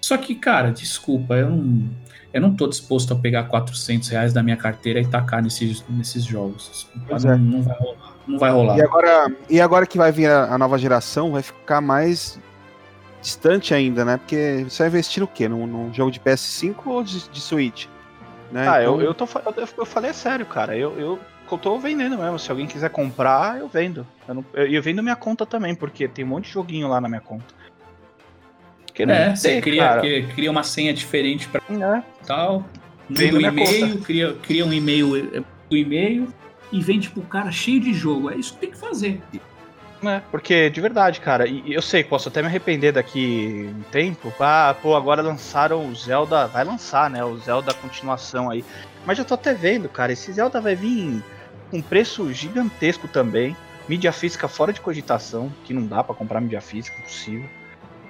Speaker 3: Só que, cara, desculpa, eu não, eu não tô disposto a pegar 400 reais da minha carteira e tacar nesses, nesses jogos. Desculpa, não,
Speaker 5: é.
Speaker 3: não vai rolar. Não vai rolar.
Speaker 5: E agora, e agora que vai vir a, a nova geração, vai ficar mais distante ainda, né? Porque você vai investir no quê? Num, num jogo de PS5 ou de, de Switch? Né?
Speaker 4: Ah, eu,
Speaker 5: Então,
Speaker 4: eu, tô, fa- eu, eu falei sério, cara. Eu, eu, eu tô vendendo mesmo. Se alguém quiser comprar, eu vendo. Eu, não- eu, eu vendo minha conta também, porque tem um monte de joguinho lá na minha conta. Que
Speaker 3: É, você
Speaker 4: tem,
Speaker 3: cria, cria, cria uma senha diferente pra
Speaker 4: É.
Speaker 3: tal,
Speaker 4: minha
Speaker 3: e-mail, cria, cria um e-mail eh, do e-mail e vende pro cara cheio de jogo. É isso que tem que fazer.
Speaker 4: É, porque, de verdade, cara, e eu sei, posso até me arrepender daqui um tempo. Ah, pô, agora lançaram o Zelda. Vai lançar, né? O Zelda continuação aí. Mas já tô até vendo, cara. Esse Zelda vai vir com preço gigantesco também. Mídia física fora de cogitação, que não dá pra comprar mídia física, impossível.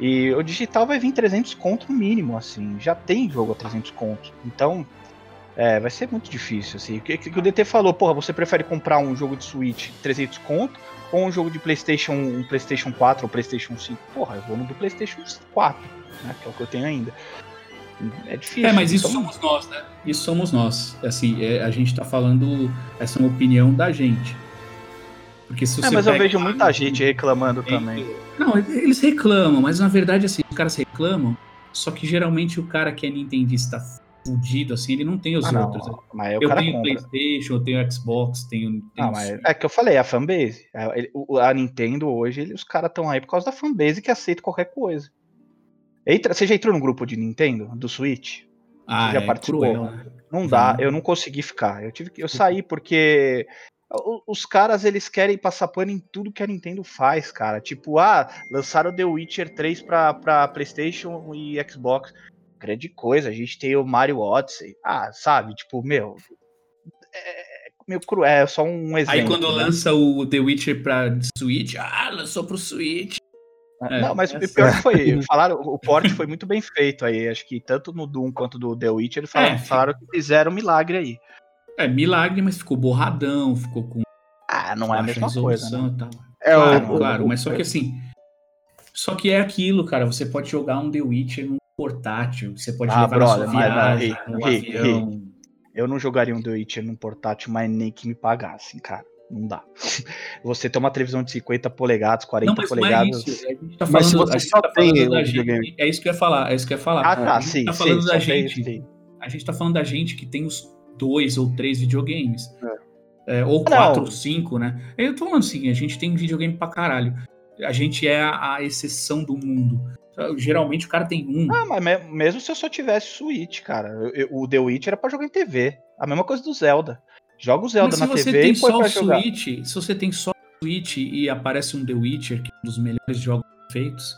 Speaker 4: E o digital vai vir 300 conto no mínimo, assim. Já tem jogo a 300 conto. Então, é, vai ser muito difícil, assim. O que, que o DT falou, porra, você prefere comprar um jogo de Switch 300 conto ou um jogo de PlayStation, um PlayStation 4 ou PlayStation 5? Porra, eu vou no do PlayStation 4, né? Que é o que eu tenho ainda. É difícil.
Speaker 3: É, mas isso
Speaker 4: Então,
Speaker 3: somos nós, né? Isso somos nós. Assim, é, a gente tá falando. Essa é uma opinião da gente. Porque se você
Speaker 4: É, mas eu vejo muita gente reclamando também.
Speaker 3: Não, eles reclamam, mas na verdade, assim, os caras reclamam, só que geralmente o cara que é nintendista fudido, assim, ele não tem os
Speaker 4: Ah, não,
Speaker 3: outros. né?
Speaker 4: mas
Speaker 3: Eu tenho
Speaker 4: compra.
Speaker 3: Playstation, eu tenho Xbox, tenho. tenho
Speaker 4: Ah, mas é que eu falei, a fanbase. A, o- a Nintendo hoje, ele- os caras estão aí por causa da fanbase que aceita qualquer coisa. Entra, você já entrou no grupo de Nintendo, do Switch?
Speaker 3: ah,
Speaker 4: já
Speaker 3: é
Speaker 4: participou?
Speaker 3: cruel, né?
Speaker 4: Não dá,
Speaker 3: Uhum.
Speaker 4: eu não consegui ficar. Eu tive que eu saí porque os caras eles querem passar pano em tudo que a Nintendo faz, cara. Tipo, ah, lançaram The Witcher 3 pra, pra PlayStation e Xbox. Grande coisa, a gente tem o Mario Odyssey. Ah, sabe? Tipo, meu. É meio cruel, é só um exemplo.
Speaker 3: Aí quando
Speaker 4: né?
Speaker 3: lança o The Witcher pra Switch, ah, lançou pro Switch. É,
Speaker 4: não, mas
Speaker 3: é
Speaker 4: o pior que foi, falaram, o port foi muito bem feito aí. Acho que tanto no Doom quanto do The Witcher eles falaram,
Speaker 3: É,
Speaker 4: falaram que fizeram um milagre aí.
Speaker 3: É milagre, mas ficou borradão, ficou com
Speaker 4: Ah, não é a mesma coisa, né?
Speaker 3: resolução e tal.
Speaker 5: É,
Speaker 3: claro,
Speaker 5: o-
Speaker 3: claro,
Speaker 5: o-
Speaker 3: mas só que assim. Só que é aquilo, cara. Você pode jogar um The Witcher num portátil. Você pode
Speaker 4: Ah,
Speaker 3: levar
Speaker 4: brother,
Speaker 3: na
Speaker 4: mas
Speaker 3: sua viagem,
Speaker 4: Rick,
Speaker 3: no
Speaker 4: Rick,
Speaker 3: avião.
Speaker 4: Eu não jogaria um The Witcher num portátil, mas nem que me pagassem, cara. Não dá. Você tem uma televisão de 50 polegadas, 40
Speaker 3: Não, mas não é
Speaker 4: polegadas.
Speaker 3: isso. A gente tá
Speaker 5: Mas se
Speaker 3: falando,
Speaker 5: você só
Speaker 3: tá
Speaker 5: tem
Speaker 3: da gente. É isso que eu ia falar. É isso que eu ia falar.
Speaker 4: Ah, tá,
Speaker 3: a gente
Speaker 4: sim,
Speaker 3: tá
Speaker 4: sim,
Speaker 3: falando
Speaker 4: só
Speaker 3: da
Speaker 4: tem
Speaker 3: gente.
Speaker 4: sim.
Speaker 3: A gente tá falando da gente que tem os dois ou três videogames. É, ou
Speaker 4: Não.
Speaker 3: quatro ou cinco, né? Eu tô falando assim, a gente tem videogame pra caralho. A gente é a, a exceção do mundo. Geralmente o cara tem um.
Speaker 4: Ah, mas me- mesmo se eu só tivesse Switch, cara. eu- o The Witcher era pra jogar em TV. A mesma coisa do Zelda. Joga o Zelda
Speaker 3: Mas
Speaker 4: na
Speaker 3: se você
Speaker 4: TV
Speaker 3: tem
Speaker 4: e põe
Speaker 3: só
Speaker 4: pra jogar.
Speaker 3: Switch, se você tem só o Switch e aparece um The Witcher, que é um dos melhores jogos feitos,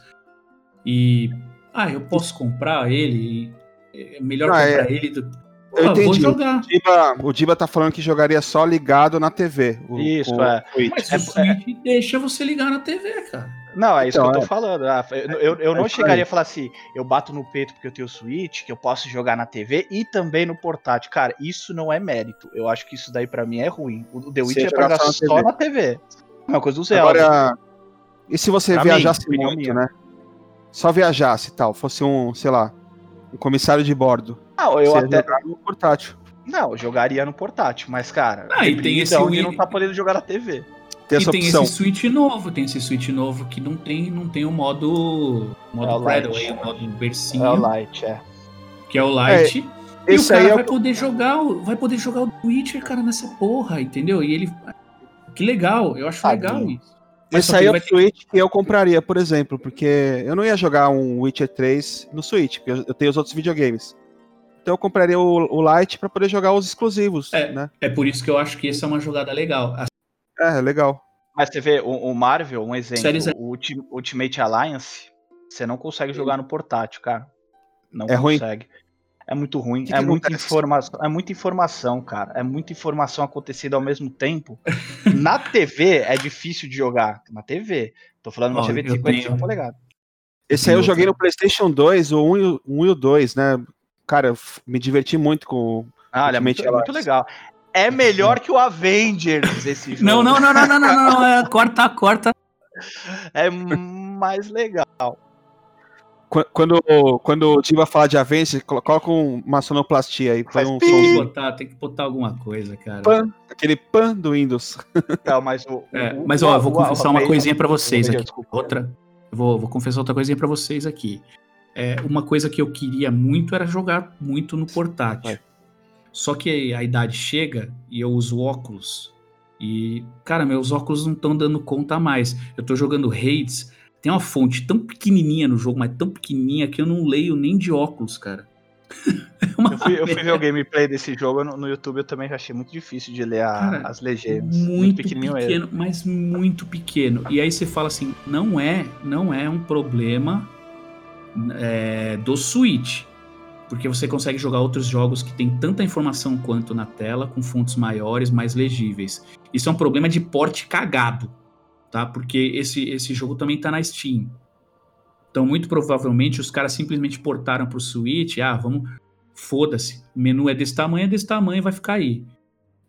Speaker 3: e ah, eu posso comprar ele, é melhor
Speaker 5: Ah,
Speaker 3: comprar ele do. Pô,
Speaker 5: Eu
Speaker 3: vou
Speaker 5: entendi.
Speaker 3: jogar.
Speaker 5: O Diba, o Diba tá falando que jogaria só ligado na TV. o-
Speaker 4: Isso,
Speaker 5: o
Speaker 4: é.
Speaker 5: Switch.
Speaker 3: Mas
Speaker 4: É-
Speaker 3: o Switch deixa você ligar na TV, cara.
Speaker 4: Não, é isso
Speaker 5: Então,
Speaker 4: que eu tô
Speaker 5: é.
Speaker 4: falando. Ah, eu, eu- eu não
Speaker 5: É
Speaker 4: chegaria a falar assim, eu bato no peito porque eu tenho Switch, que eu posso jogar na TV e também no portátil. Cara, isso não é mérito. Eu acho que isso daí pra mim é ruim. O The Witcher é pra
Speaker 5: jogar só na
Speaker 4: só
Speaker 5: TV.
Speaker 4: na TV. É uma coisa do Zelda.
Speaker 5: Agora, e se você
Speaker 4: Pra
Speaker 5: viajasse
Speaker 4: mim,
Speaker 5: muito, né? Só viajasse e tal, fosse um, sei lá, um comissário de bordo.
Speaker 4: Não, eu
Speaker 5: você
Speaker 4: até.
Speaker 5: jogar no portátil.
Speaker 4: Não, eu jogaria no portátil, mas, cara,
Speaker 3: Ah, e tem esse Wii-
Speaker 4: não tá podendo jogar na TV.
Speaker 5: Tem
Speaker 3: e tem
Speaker 5: opção.
Speaker 3: esse Switch novo, tem esse Switch novo que não tem, não tem o modo, modo
Speaker 4: É o
Speaker 3: aí, o modo bercinho,
Speaker 4: É o Light, é.
Speaker 3: que é o Lite. e o cara
Speaker 5: aí é
Speaker 3: vai
Speaker 5: o
Speaker 3: poder jogar, o- vai poder jogar o Witcher, cara, nessa porra, entendeu? E ele que legal, eu acho
Speaker 4: Tadinho.
Speaker 3: legal isso. Mas
Speaker 5: Esse aí é o
Speaker 3: vai ter-
Speaker 5: Switch que eu compraria, por exemplo, porque eu não ia jogar um Witcher 3 no Switch, porque eu tenho os outros videogames. Então eu compraria o, o Lite pra poder jogar os exclusivos,
Speaker 3: É.
Speaker 5: né?
Speaker 3: É por isso que eu acho que essa é uma jogada legal.
Speaker 5: É, legal.
Speaker 4: Mas você vê, o, o Marvel, um exemplo,
Speaker 3: Séries-
Speaker 4: o Ulti- Ultimate Alliance, você não consegue jogar no portátil, cara. Não
Speaker 5: É ruim?
Speaker 4: consegue. É muito ruim.
Speaker 5: Que
Speaker 4: é,
Speaker 5: que
Speaker 4: muita informação, é muita informação, cara. É muita informação acontecendo ao mesmo tempo. Na TV é difícil de jogar. Na TV. Tô falando de uma TV de
Speaker 3: eu
Speaker 4: 55
Speaker 3: tenho-
Speaker 4: polegadas.
Speaker 5: Esse aí eu joguei no PlayStation 2, o 1 e o, 1 e o 2, né? Cara, eu me diverti muito com.
Speaker 4: Ah, ele é muito, é muito legal. É melhor que o Avengers esse jogo.
Speaker 3: Não, não, não, não, não, não, não, não, é, corta, corta.
Speaker 4: É mais legal.
Speaker 5: Qu- Quando, quando o Diva fala de Avengers, colo- coloca um- uma sonoplastia aí,
Speaker 4: Faz
Speaker 5: um.
Speaker 3: Tem que botar, tem que botar alguma coisa, cara.
Speaker 5: Pan, aquele pan do Windows.
Speaker 4: Então, mas o,
Speaker 3: É,
Speaker 4: o-
Speaker 3: mas
Speaker 4: o-
Speaker 3: ó, eu vou
Speaker 4: o-
Speaker 3: confessar
Speaker 4: o
Speaker 3: uma coisinha pra vocês aqui.
Speaker 4: desculpa.
Speaker 3: Outra. Vou, vou confessar outra coisinha pra vocês aqui. É, uma coisa que eu queria muito era jogar muito no portátil. Só que a idade chega e eu uso óculos. E, cara, meus óculos não estão dando conta mais. Eu tô jogando Hades. Tem uma fonte tão pequenininha no jogo, mas tão pequenininha que eu não leio nem de óculos, cara. É
Speaker 4: Eu fui, eu fui ver o gameplay desse jogo no, no YouTube, eu também achei muito difícil de ler a-
Speaker 3: Cara,
Speaker 4: as legendas.
Speaker 3: muito
Speaker 4: pequenininho
Speaker 3: pequeno, mas muito pequeno. E aí você fala assim, não é, não é um problema é, do Switch, porque você consegue jogar outros jogos que tem tanta informação quanto na tela, com fontes maiores, mais legíveis. Isso é um problema de porte cagado. tá? Porque esse, esse jogo também tá na Steam. Então, muito provavelmente, os caras simplesmente portaram pro Switch, ah, vamos, foda-se, o menu é desse tamanho, é desse tamanho, vai ficar aí.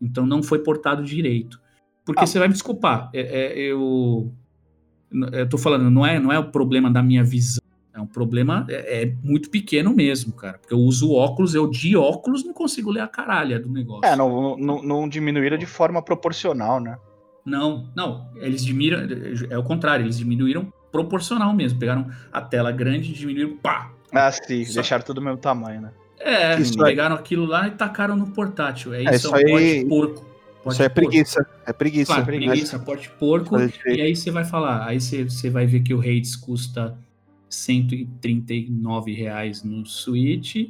Speaker 3: Então, não foi portado direito. Porque
Speaker 4: Ah.
Speaker 3: você vai me desculpar, é- é- eu, eu tô falando, não é, não é o problema da minha visão, é um problema, é, é muito pequeno mesmo, cara. Porque eu uso óculos, eu de óculos não consigo ler a caralha do negócio.
Speaker 4: É, não, não, não diminuíram de forma proporcional, né?
Speaker 3: Não, não, eles diminuíram, é o contrário, eles diminuíram proporcional mesmo. Pegaram a tela grande e diminuíram, pá!
Speaker 4: Ah, sim,
Speaker 3: Só-
Speaker 4: deixaram tudo do mesmo tamanho, né?
Speaker 3: É,
Speaker 5: Isso aí.
Speaker 3: pegaram aquilo lá e tacaram no portátil. É isso,
Speaker 5: É,
Speaker 3: é,
Speaker 5: isso
Speaker 3: um
Speaker 5: aí-
Speaker 3: porte porco. Porte
Speaker 5: Isso aí é
Speaker 3: porco.
Speaker 5: preguiça. É preguiça.
Speaker 3: Claro,
Speaker 5: Mas
Speaker 3: preguiça, porte porco. E aí você vai falar, aí você, você vai ver que o Hades custa 139 reais no Switch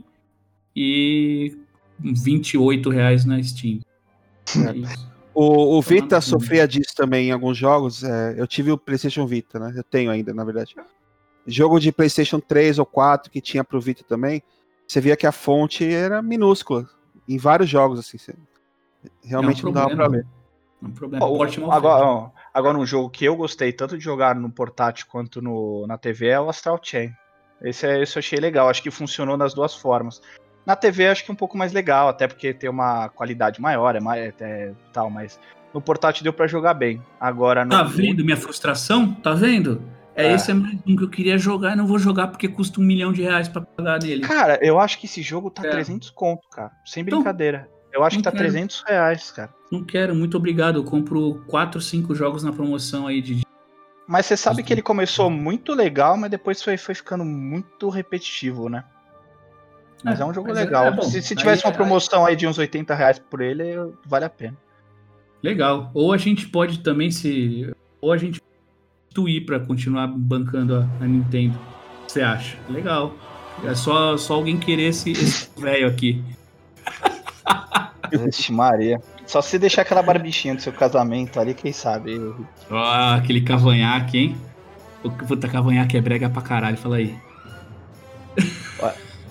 Speaker 3: e 28 reais na Steam. É isso.
Speaker 5: O, o Vita sofria disso também em alguns jogos. é, eu tive o PlayStation Vita, né? Eu tenho ainda, na verdade. Jogo de PlayStation 3 ou 4 que tinha pro Vita também, você via que a fonte era minúscula. Em vários jogos, assim. você- realmente
Speaker 3: É um
Speaker 5: não dava pra
Speaker 3: problema.
Speaker 5: ler.
Speaker 3: É um problema.
Speaker 4: Ó, agora, ó, agora, um jogo que eu gostei tanto de jogar no portátil quanto no, na TV é o Astral Chain. Esse, é- esse eu achei legal, acho que funcionou das duas formas. Na TV acho que é um pouco mais legal, até porque tem uma qualidade maior, é mais é, tal, mas no portátil deu pra jogar bem. Agora no
Speaker 3: Tá vendo minha frustração? Tá vendo? É,
Speaker 4: É.
Speaker 3: esse é mais um que eu queria jogar e não vou jogar porque custa um milhão de reais pra pagar nele.
Speaker 4: Cara, eu acho que esse jogo tá
Speaker 3: É.
Speaker 4: 300 conto, cara. Sem
Speaker 3: Então,
Speaker 4: brincadeira. Eu acho que tá
Speaker 3: não quero.
Speaker 4: 300 reais, cara.
Speaker 3: Não quero, muito obrigado. Eu compro 4, 5 jogos na promoção aí de.
Speaker 4: Mas você sabe que ele começou muito legal, mas depois foi, foi ficando muito repetitivo, né? Mas é, um jogo
Speaker 3: mas
Speaker 4: legal.
Speaker 3: é
Speaker 4: se, se tivesse
Speaker 3: Aí-
Speaker 4: uma promoção aí de uns 80 reais por ele, vale a pena.
Speaker 3: Legal. Ou a gente pode também se. Ou a gente substituir pra continuar bancando a, a Nintendo. Você acha? Legal. É só, só alguém querer esse velho aqui.
Speaker 4: Vixe, Maria. Só se deixar aquela barbichinha do seu casamento ali, quem sabe?
Speaker 3: Ó, aquele cavanhaque, hein? O puta cavanhaque é brega pra caralho, fala aí.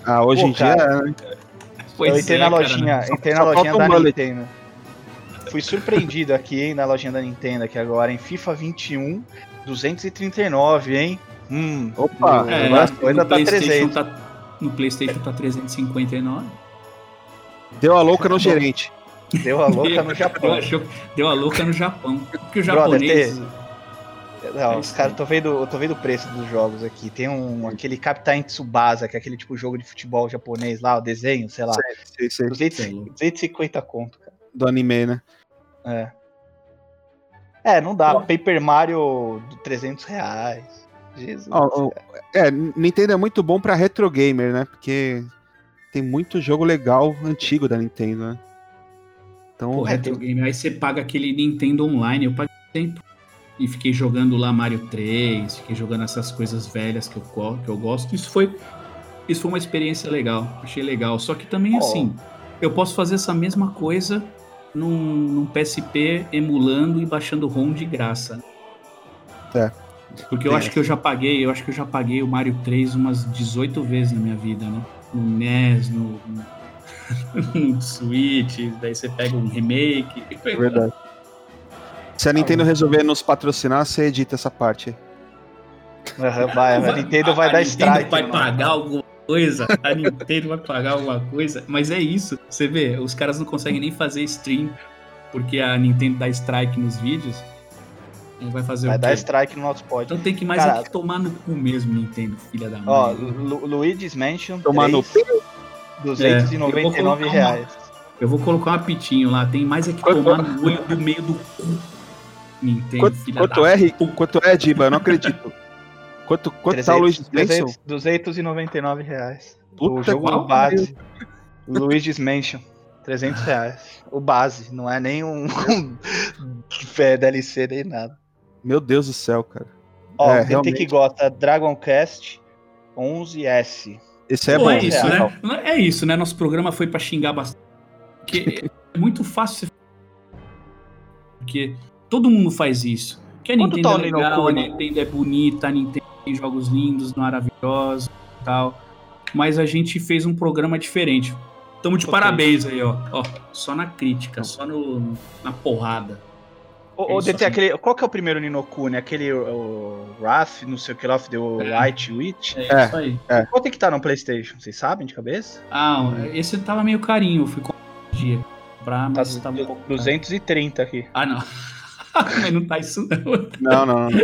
Speaker 5: Ah, hoje
Speaker 4: Pô,
Speaker 5: em dia.
Speaker 4: cara.
Speaker 5: né?
Speaker 3: Pois
Speaker 4: eu entrei
Speaker 3: é,
Speaker 4: na
Speaker 3: cara,
Speaker 4: lojinha,
Speaker 3: né?
Speaker 4: entrei na
Speaker 5: só
Speaker 4: lojinha da
Speaker 5: um mullet.
Speaker 4: Nintendo. Fui surpreendido aqui, hein, na lojinha da Nintendo aqui agora, em FIFA 21, 239, hein? Hum,
Speaker 5: Opa,
Speaker 3: É,
Speaker 4: agora ainda tá
Speaker 3: PlayStation
Speaker 4: 300.
Speaker 3: tá, no PlayStation tá 359.
Speaker 5: Deu a louca no gerente.
Speaker 4: Deu a louca no Japão.
Speaker 3: deu a louca no Japão. Porque o
Speaker 4: Brother,
Speaker 3: japonês.
Speaker 4: tem- Não, os caras, tô vendo, eu tô vendo o preço dos jogos aqui. Tem um aquele Captain Tsubasa, que é aquele tipo jogo de futebol japonês lá, o desenho, sei lá.
Speaker 5: Sei, sei,
Speaker 4: 200,
Speaker 3: Sei lá.
Speaker 4: 250 conto, cara.
Speaker 5: do anime, né?
Speaker 4: É. É, não dá. Paper Mario, 300 reais. Jesus.
Speaker 5: Ó, ó, é, Nintendo é muito bom pra retro gamer, né? Porque tem muito jogo legal antigo da Nintendo, né? Então,
Speaker 3: Pô, retro game. Aí você paga aquele Nintendo Online. Eu paguei tempo. E fiquei jogando lá Mario 3, fiquei jogando essas coisas velhas que eu, que eu gosto. Isso foi, isso foi uma experiência legal. Achei legal. Só que também,
Speaker 4: Ó.
Speaker 3: assim, eu posso fazer essa mesma coisa num, num PSP emulando e baixando ROM de graça.
Speaker 5: É.
Speaker 3: Porque eu
Speaker 5: Tem
Speaker 3: acho que eu já paguei, eu acho que eu já paguei o Mario 3 umas 18 vezes na minha vida, né? No NES, no, no, Switch, daí você pega um remake.
Speaker 5: é verdade. Se a Nintendo resolver nos patrocinar, você edita essa parte. aí.
Speaker 4: Aham, vai, a Nintendo vai
Speaker 3: a
Speaker 4: dar
Speaker 3: Nintendo
Speaker 4: strike.
Speaker 3: vai
Speaker 4: mano.
Speaker 3: pagar alguma coisa. A Nintendo vai pagar alguma coisa. Mas é isso. Você vê, os caras não conseguem nem fazer stream porque a Nintendo dá strike nos vídeos. Vai fazer
Speaker 4: Vai
Speaker 3: o
Speaker 4: dar
Speaker 3: quê?
Speaker 4: strike no nosso pod.
Speaker 3: Então tem que mais
Speaker 4: Cara,
Speaker 3: é que tomar no cu mesmo, Nintendo, filha da mãe.
Speaker 4: Ó, Lu Luigi's Mansion
Speaker 5: Tomar no
Speaker 4: 3,
Speaker 3: É, eu vou
Speaker 4: 299
Speaker 3: colocar uma-
Speaker 4: reais.
Speaker 3: Eu vou colocar um apitinho lá. Tem mais é que
Speaker 5: Quanto-
Speaker 3: tomar no olho do meio do cu. Nintendo,
Speaker 5: Quanto,
Speaker 3: filha
Speaker 5: quanto
Speaker 3: da
Speaker 5: é, Ri- quanto é, Diba? Eu não acredito. Quanto, quanto tá o Luigi's
Speaker 4: 300,
Speaker 5: Mansion?
Speaker 4: 299 reais.
Speaker 5: Puta
Speaker 4: o jogo do base. Luigi's Mansion. 300 reais. O base, não é nem um é, DLC nem nada.
Speaker 5: Meu Deus do céu, cara.
Speaker 4: Ó,
Speaker 5: É,
Speaker 4: tem
Speaker 5: realmente.
Speaker 4: que gosta Dragon Quest 11S.
Speaker 5: Esse é
Speaker 3: Pô,
Speaker 5: bom.
Speaker 3: é isso,
Speaker 4: real.
Speaker 3: né? Não É isso, né? Nosso programa foi pra xingar bastante. Porque é muito fácil você. Porque todo mundo faz isso. Que a
Speaker 4: Quanto
Speaker 3: Nintendo
Speaker 4: tá
Speaker 3: é legal, a
Speaker 4: Kuni?
Speaker 3: Nintendo é bonita, a Nintendo tem jogos lindos, maravilhosos e tal. Mas a gente fez um programa diferente. Tamo de
Speaker 4: Ok.
Speaker 3: parabéns aí, ó. ó. Só na crítica, só no, na porrada.
Speaker 4: Ô,
Speaker 3: Isso
Speaker 4: DT, aquele, qual que é o primeiro Ninokuni? Aquele o, Wrath, não sei o que lá, The
Speaker 3: É.
Speaker 4: White Witch?
Speaker 3: É,
Speaker 5: É.
Speaker 3: isso aí.
Speaker 4: Qual tem que estar no Playstation? Vocês sabem de cabeça?
Speaker 3: Ah, esse tava meio carinho, eu fui com um dia comprar,
Speaker 4: Tá
Speaker 3: mas
Speaker 4: du-
Speaker 3: tava um pouco caro.
Speaker 4: 230 aqui.
Speaker 3: Ah, não. mas não tá isso não.
Speaker 5: Não, não, não.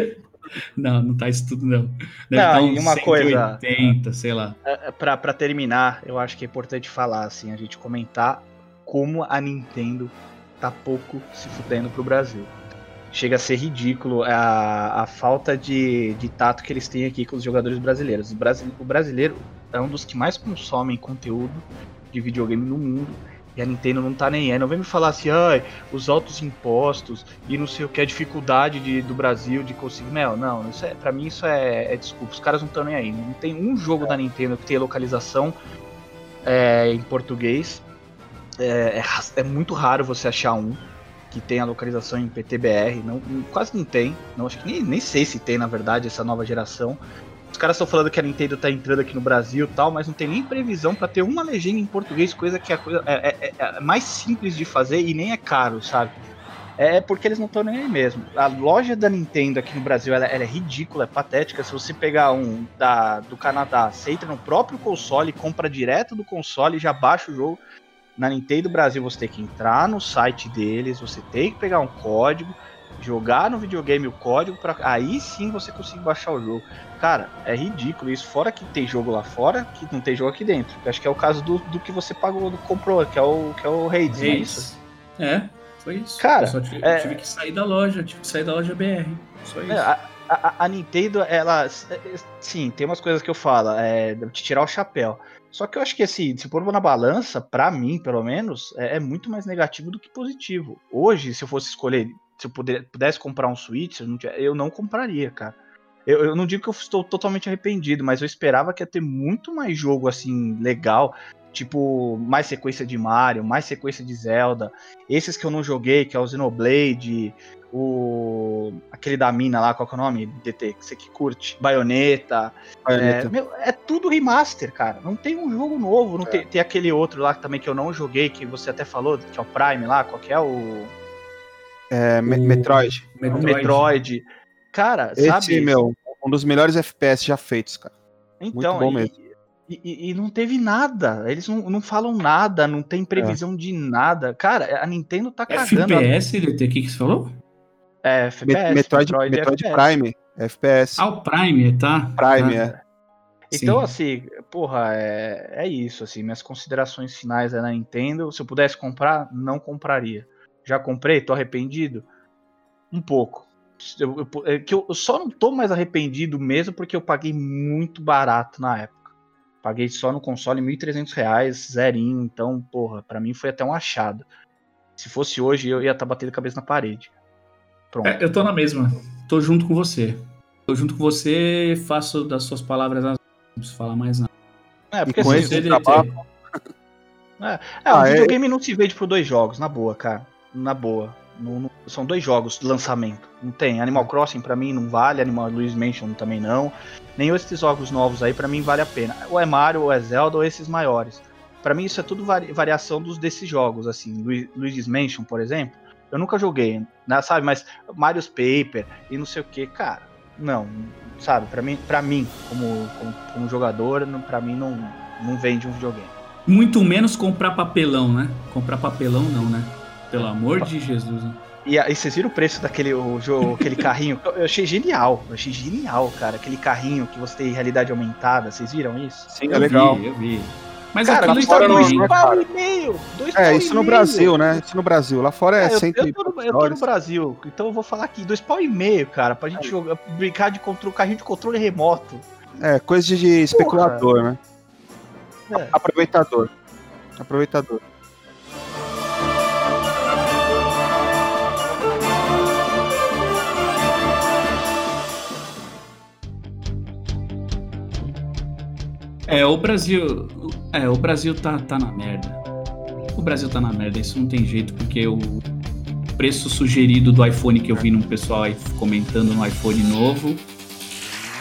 Speaker 3: Não, não tá isso tudo não. Deve
Speaker 4: Não,
Speaker 3: tá
Speaker 4: e
Speaker 3: uns
Speaker 4: uma coisa-
Speaker 3: 180, sei lá.
Speaker 4: É, Pra, pra terminar, eu acho que é importante falar, assim, a gente comentar como a Nintendo tá pouco se fudendo pro Brasil. Chega a ser ridículo a, a falta de, de tato que eles têm aqui com os jogadores brasileiros. O, brasi- o brasileiro é um dos que mais consomem conteúdo de videogame no mundo. E a Nintendo não tá nem aí. Não vem me falar assim, ai, os altos impostos e não sei o que, a dificuldade de- do Brasil de conseguir. Não, não, isso é, pra mim isso é, é desculpa. Os caras não estão nem aí. Não tem um jogo da Nintendo que tenha localização é, em português. É, é é muito raro você achar um que tenha localização em PTBR. Não, quase não tem. Não, acho que nem, nem sei se tem, na verdade, essa nova geração. Os caras estão falando que a Nintendo tá entrando aqui no Brasil e tal, mas não tem nem previsão pra ter uma legenda em português, coisa que é, a é, é- é mais simples de fazer e nem é caro, sabe? É porque eles não estão nem aí mesmo. A loja da Nintendo aqui no Brasil ela, ela é ridícula, é patética. Se você pegar um da, do Canadá, você entra no próprio console, compra direto do console e já baixa o jogo. Na Nintendo Brasil você tem que entrar no site deles, você tem que pegar um código, jogar no videogame o código, para aí sim você conseguir baixar o jogo. Cara, é ridículo isso. Fora que tem jogo lá fora, que não tem jogo aqui dentro. Eu acho que é o caso do, do que você pagou, do comprou, que é o, que é o Hades, é isso?
Speaker 3: É, foi isso.
Speaker 4: Cara,
Speaker 3: eu só tive,
Speaker 4: é-
Speaker 3: tive que sair da loja, tive que sair da loja BR. Só isso.
Speaker 4: É, a, a- a Nintendo, ela. Sim, tem umas coisas que eu falo, é de tirar o chapéu. Só que eu acho que assim, se pôr na balança, pra mim, pelo menos, é, é muito mais negativo do que positivo. Hoje, se eu fosse escolher, se eu puder- pudesse comprar um Switch, eu não, eu não compraria, cara. Eu, eu não digo que eu estou totalmente arrependido, mas eu esperava que ia ter muito mais jogo assim, legal. Tipo, mais sequência de Mario, mais sequência de Zelda. Esses que eu não joguei, que é o Xenoblade, o. aquele da mina lá, qual que é o nome? DT, que você que curte. Baioneta. É, meu, é tudo remaster, cara. Não tem um jogo novo. Não tem, tem aquele outro lá também que eu não joguei, que você até falou, que é o Prime lá, qual que é o.
Speaker 5: É, Me-
Speaker 3: O-
Speaker 5: Metroid.
Speaker 4: O Metroid. Cara,
Speaker 5: Esse,
Speaker 4: sabe?
Speaker 5: meu, um dos melhores FPS já feitos, cara.
Speaker 4: Então,
Speaker 5: bom
Speaker 4: e,
Speaker 5: mesmo.
Speaker 4: E, e- e não teve nada. Eles não, não falam nada, não tem previsão de nada. Cara, a Nintendo tá cagando.
Speaker 3: FPS, DT, o que, que você falou?
Speaker 4: É, FPS,
Speaker 5: Metroid, Metroid
Speaker 4: FPS.
Speaker 5: Prime. FPS.
Speaker 3: Ah, o Prime, tá?
Speaker 5: Prime,
Speaker 3: Ah,
Speaker 5: é.
Speaker 4: Então,
Speaker 3: Sim.
Speaker 4: assim, porra, é, é isso, assim, minhas considerações finais é na Nintendo. Se eu pudesse comprar, não compraria. Já comprei, tô arrependido? Um pouco. Eu, eu- é que eu, eu só não tô mais arrependido mesmo porque eu paguei muito barato na época. Paguei só no console 1.300 reais, zerinho, então, porra, pra mim foi até um achado. Se fosse hoje, eu ia estar batendo a cabeça na parede. Pronto.
Speaker 3: É, eu tô na mesma. Tô junto com você. Tô junto com você, faço das suas palavras as. Não preciso falar mais nada.
Speaker 4: É, porque
Speaker 5: com
Speaker 4: assim,
Speaker 5: esse
Speaker 3: Você,
Speaker 5: trabalho-
Speaker 4: É, o
Speaker 5: Ah, é-
Speaker 4: videogame não se vende por dois jogos, na boa, cara. Na boa. Não- não- são dois jogos de lançamento. Não tem. Animal Crossing pra mim não vale, Animal Luigi's Mansion também não. Nenhum desses jogos novos aí pra mim vale a pena. Ou é Mario, ou é Zelda, ou esses maiores. Pra mim isso é tudo vari- variação dos desses jogos, assim. Lu- Luigi's Mansion, por exemplo, eu nunca joguei, né, sabe? Mas Mario's Paper e não sei o que, cara. Não, sabe? Pra mim, pra mim como, como, como jogador, não, pra mim não, não vende um videogame.
Speaker 3: Muito menos comprar papelão, né? Comprar papelão não, né? Pelo amor de Jesus. Né?
Speaker 4: E aí, vocês viram o preço daquele o, jogo, aquele carrinho? Eu, eu achei genial, eu achei genial, cara. Aquele carrinho que você tem realidade aumentada, vocês viram isso?
Speaker 5: Sim,
Speaker 3: Eu
Speaker 5: é legal.
Speaker 3: vi, eu vi. Mas
Speaker 4: cara,
Speaker 3: aquilo está
Speaker 5: não-
Speaker 4: dois
Speaker 5: não é
Speaker 4: pau
Speaker 5: caro.
Speaker 4: e meio. Dois
Speaker 5: É,
Speaker 4: pau
Speaker 5: isso
Speaker 4: e
Speaker 5: no
Speaker 4: meio.
Speaker 5: Brasil, né? Isso no Brasil. Lá fora é,
Speaker 4: É, eu,
Speaker 5: cento
Speaker 4: eu
Speaker 5: e
Speaker 4: tô no, eu tô no. Brasil, então eu vou falar aqui, dois pau e meio, cara, pra gente jogar, brincar de controle, carrinho de controle remoto.
Speaker 5: É, coisa de especulador, né?
Speaker 4: É.
Speaker 5: Aproveitador. Aproveitador.
Speaker 3: É, o Brasil. É, o Brasil tá, tá na merda. O Brasil tá na merda, isso não tem jeito, porque o preço sugerido do iPhone que eu vi num pessoal aí comentando no iPhone novo,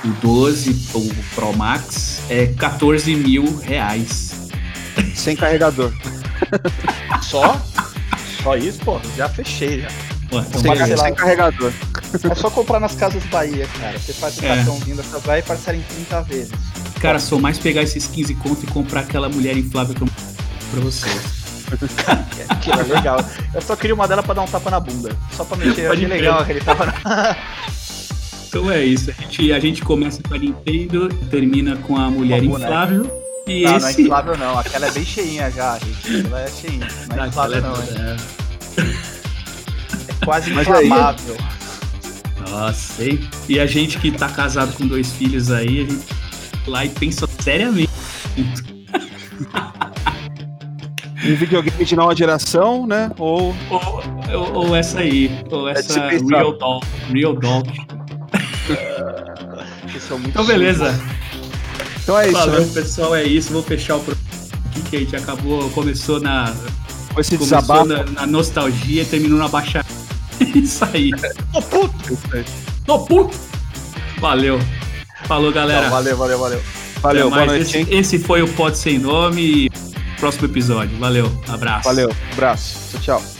Speaker 3: o 12, o Pro Max, é 14 mil reais.
Speaker 5: Sem carregador.
Speaker 4: Só? Só isso, pô, já fechei já.
Speaker 3: Ó, então
Speaker 5: Sem,
Speaker 4: lá.
Speaker 5: sem carregador.
Speaker 4: É só comprar nas casas Bahia, cara. Você faz o
Speaker 3: É.
Speaker 4: cartão vindo da Casa Bahia e parcela em 30 vezes.
Speaker 3: Cara, sou mais pegar esses 15 conto e comprar aquela mulher inflável que eu pra vocês.
Speaker 4: Aquilo é legal. Eu só queria uma dela pra dar um tapa na bunda. Só pra mexer. Eu achei legal aquele tapa na.
Speaker 3: Então é isso. A gente, a gente começa com a Nintendo, termina com a mulher inflável. E
Speaker 4: Não, não é
Speaker 3: esse.
Speaker 4: inflável não. Aquela é bem cheinha já, gente. Ela é cheinha. Não é
Speaker 3: Ah,
Speaker 4: inflável
Speaker 3: aquela
Speaker 4: não,
Speaker 3: é- é.
Speaker 4: É quase
Speaker 5: aí-
Speaker 4: inflamável.
Speaker 3: Nossa, hein? E a gente que tá casado com dois filhos aí, a gente lá e pensa seriamente.
Speaker 5: Um videogame de nova geração, né? Ou
Speaker 3: Ou, ou, ou essa aí, ou
Speaker 5: se
Speaker 3: essa
Speaker 5: pensar.
Speaker 3: Real Doll. Real
Speaker 4: muito
Speaker 3: Então, beleza.
Speaker 5: Então é isso,
Speaker 3: Valeu,
Speaker 5: né?
Speaker 3: pessoal. É isso. Vou fechar o programa aqui que a gente acabou. Começou na,
Speaker 5: esse
Speaker 3: começou
Speaker 5: desabafo.
Speaker 3: na, na nostalgia e terminou na baixa. isso aí.
Speaker 4: Ô, puto!
Speaker 3: Tô puto! Valeu. Falou, galera.
Speaker 4: Então, valeu, valeu, valeu.
Speaker 5: Valeu,
Speaker 3: Até
Speaker 5: boa noite,
Speaker 3: esse, esse foi o Pod Sem Nome. e Próximo episódio. Valeu. Abraço.
Speaker 5: Valeu, abraço. Tchau, tchau.